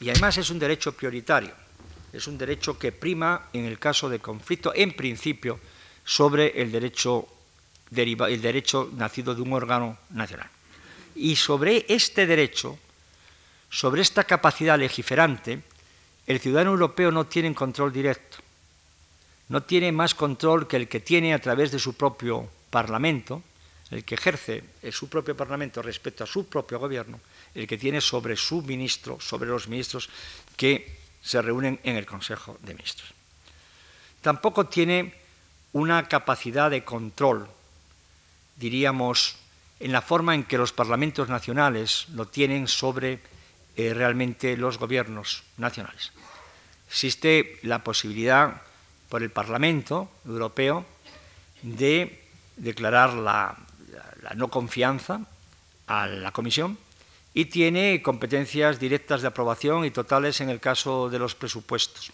Y además es un derecho prioritario, es un derecho que prima en el caso de conflicto, en principio, sobre el derecho, el derecho nacido de un órgano nacional. Y sobre este derecho, sobre esta capacidad legiferante, el ciudadano europeo no tiene control directo. No tiene más control que el que tiene a través de su propio Parlamento, el que ejerce su propio Parlamento respecto a su propio gobierno, el que tiene sobre su ministro, sobre los ministros que se reúnen en el Consejo de Ministros. Tampoco tiene una capacidad de control, diríamos, en la forma en que los parlamentos nacionales lo tienen sobre eh, realmente los gobiernos nacionales. Existe la posibilidad por el Parlamento Europeo de declarar la no confianza a la Comisión y tiene competencias directas de aprobación y totales en el caso de los presupuestos.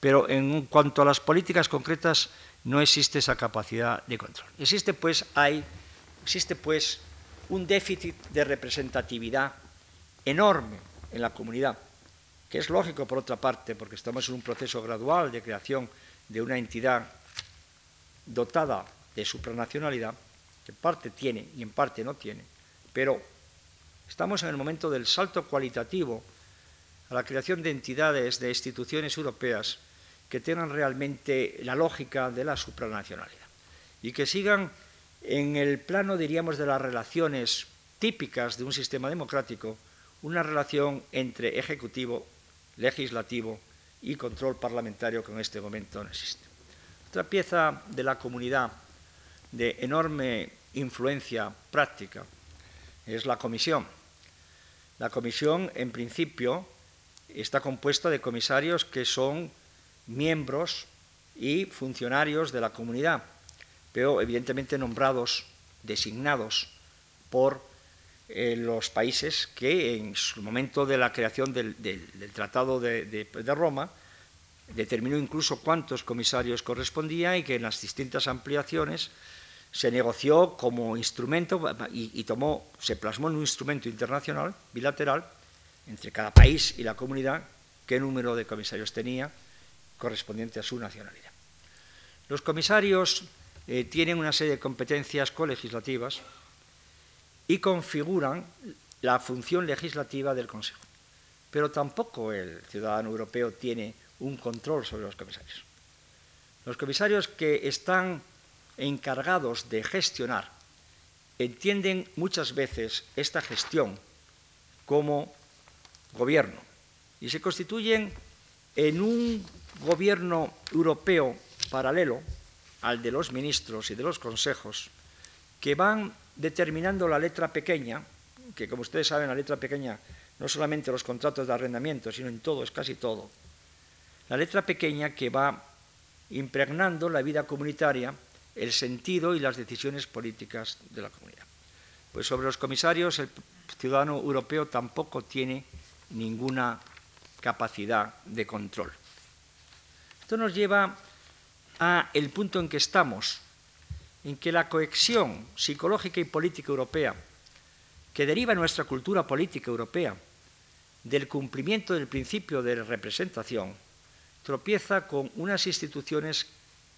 Pero en cuanto a las políticas concretas no existe esa capacidad de control. Existe pues, hay, existe pues un déficit de representatividad enorme en la comunidad, que es lógico por otra parte, porque estamos en un proceso gradual de creación de una entidad dotada de supranacionalidad, que en parte tiene y en parte no tiene, pero Estamos en el momento del salto cualitativo a la creación de entidades, de instituciones europeas que tengan realmente la lógica de la supranacionalidad y que sigan en el plano, diríamos, de las relaciones típicas de un sistema democrático, una relación entre ejecutivo, legislativo y control parlamentario que en este momento no existe. Otra pieza de la comunidad de enorme influencia práctica es la comisión la comisión, en principio, está compuesta de comisarios que son miembros y funcionarios de la comunidad, pero evidentemente nombrados, designados por eh, los países que en su momento de la creación del, Tratado de, Roma determinó incluso cuántos comisarios correspondía y que en las distintas ampliaciones se negoció como instrumento y, tomó, se plasmó en un instrumento internacional bilateral entre cada país y la comunidad qué número de comisarios tenía correspondiente a su nacionalidad. Los comisarios eh, tienen una serie de competencias colegislativas y configuran la función legislativa del Consejo. Pero tampoco el ciudadano europeo tiene un control sobre los comisarios. Los comisarios que están encargados de gestionar entienden muchas veces esta gestión como gobierno y se constituyen en un gobierno europeo paralelo al de los ministros y de los consejos que van determinando la letra pequeña, que como ustedes saben la letra pequeña no solamente los contratos de arrendamiento, sino en todo, es casi todo, la letra pequeña que va impregnando la vida comunitaria, el sentido y las decisiones políticas de la comunidad. Pues sobre los comisarios el ciudadano europeo tampoco tiene ninguna capacidad de control. Esto nos lleva a el punto en que estamos, en que la cohesión psicológica y política europea, que deriva nuestra cultura política europea, del cumplimiento del principio de representación, tropieza con unas instituciones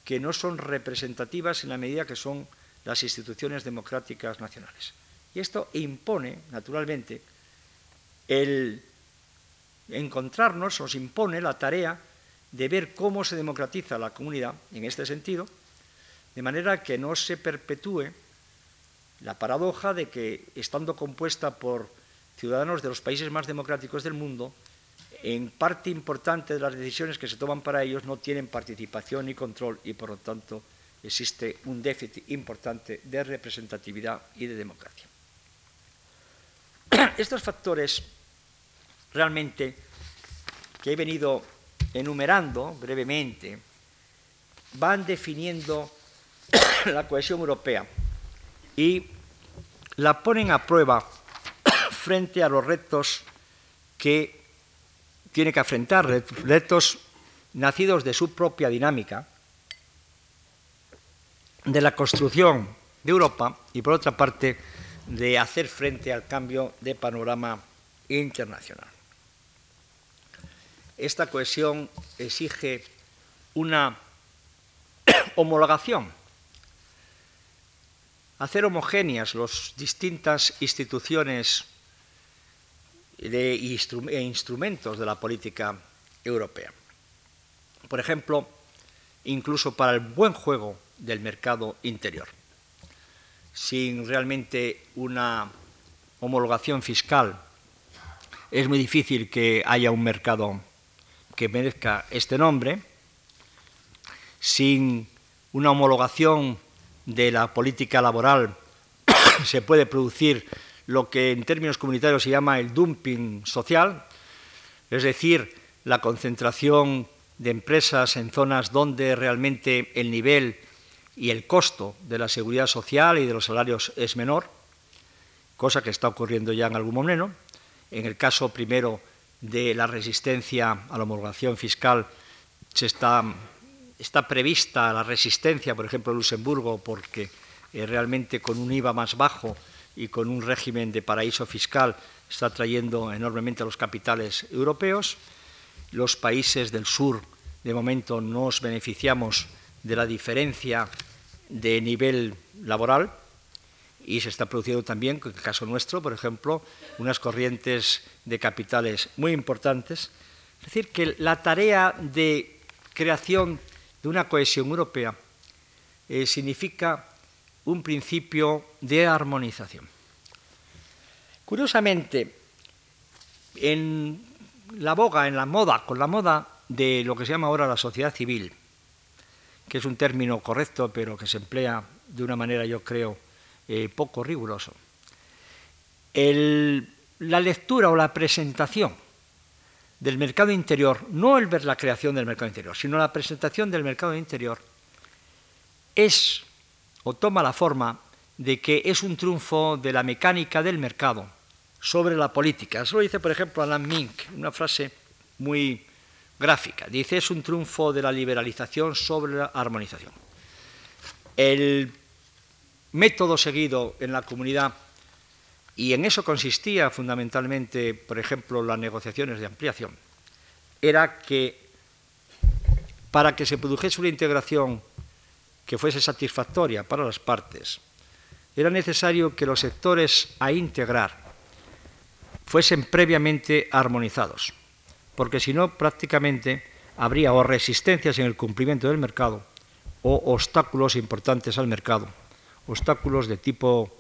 que no son representativas en la medida que son las instituciones democráticas nacionales. Y esto impone, naturalmente, el encontrarnos, nos impone la tarea de ver cómo se democratiza la comunidad en este sentido, de manera que no se perpetúe la paradoja de que, estando compuesta por ciudadanos de los países más democráticos del mundo, en parte importante de las decisiones que se toman para ellos no tienen participación ni control y, por lo tanto, existe un déficit importante de representatividad y de democracia. Estos factores realmente que he venido enumerando brevemente van definiendo la cohesión europea y la ponen a prueba frente a los retos que tiene que afrontar, retos nacidos de su propia dinámica, de la construcción de Europa y por otra parte de hacer frente al cambio de panorama internacional. Esta cohesión exige una homologación, hacer homogéneas las distintas instituciones e instrumentos de la política europea. Por ejemplo, incluso para el buen juego del mercado interior. Sin realmente una homologación fiscal, es muy difícil que haya un mercado que merezca este nombre, sin una homologación de la política laboral se puede producir lo que en términos comunitarios se llama el dumping social, es decir, la concentración de empresas en zonas donde realmente el nivel y el costo de la seguridad social y de los salarios es menor, cosa que está ocurriendo ya en algún momento. En el caso primero de la resistencia a la homologación fiscal se está, está prevista la resistencia, por ejemplo, en Luxemburgo, porque eh, realmente con un IVA más bajo y con un régimen de paraíso fiscal está trayendo enormemente a los capitales europeos. Los países del sur, de momento, nos beneficiamos de la diferencia de nivel laboral, y se está produciendo también, en el caso nuestro, por ejemplo, unas corrientes de capitales muy importantes. Es decir, que la tarea de creación de una cohesión europea eh, significa un principio de armonización. Curiosamente, en la boga, en la moda, con la moda de lo que se llama ahora la sociedad civil, que es un término correcto, pero que se emplea de una manera, yo creo, eh, poco riguroso. la lectura o la presentación del mercado interior, no el ver la creación del mercado interior, sino la presentación del mercado interior, es o toma la forma de que es un triunfo de la mecánica del mercado sobre la política. Eso lo dice, por ejemplo, Alan Mink, una frase muy gráfica. Dice, es un triunfo de la liberalización sobre la armonización. El método seguido en la comunidad, y en eso consistía fundamentalmente, por ejemplo, las negociaciones de ampliación, era que para que se produjese una integración que fuese satisfactoria para las partes, era necesario que los sectores a integrar fuesen previamente armonizados, porque si no prácticamente habría o resistencias en el cumplimiento del mercado o obstáculos importantes al mercado, obstáculos de tipo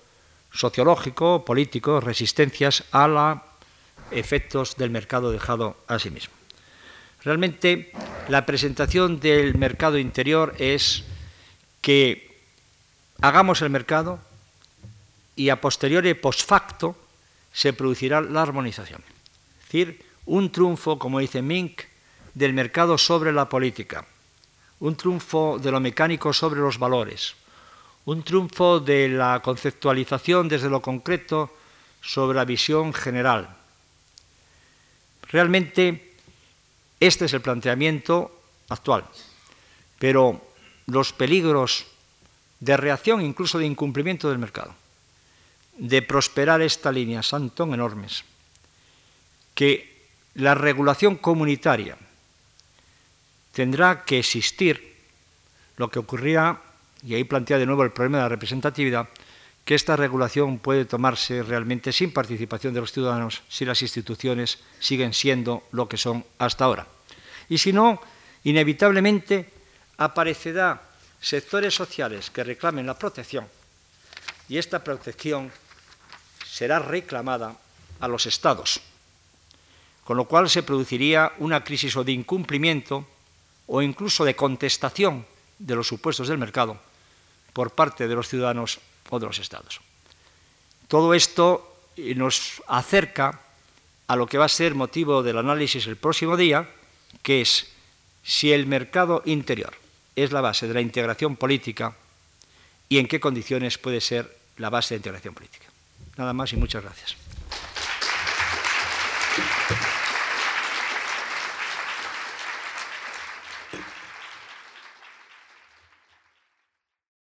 sociológico, político, resistencias a los efectos del mercado dejado a sí mismo. Realmente la presentación del mercado interior es que hagamos el mercado y a posteriori, post facto, se producirá la armonización. Es decir, un triunfo, como dice Mink, del mercado sobre la política, un triunfo de lo mecánico sobre los valores, un triunfo de la conceptualización desde lo concreto sobre la visión general. Realmente este es el planteamiento actual, pero los peligros de reacción, incluso de incumplimiento del mercado, de prosperar esta línea son enormes que la regulación comunitaria tendrá que existir lo que ocurrirá, y ahí plantea de nuevo el problema de la representatividad, que esta regulación puede tomarse realmente sin participación de los ciudadanos si las instituciones siguen siendo lo que son hasta ahora. Y si no, inevitablemente aparecerá sectores sociales que reclamen la protección y esta protección será reclamada a los estados, con lo cual se produciría una crisis o de incumplimiento o incluso de contestación de los supuestos del mercado por parte de los ciudadanos o de los estados. Todo esto eh, nos acerca a lo que va a ser motivo del análisis el próximo día, que es si el mercado interior es la base de la integración política y en qué condiciones puede ser la base de integración política. Nada más y muchas gracias.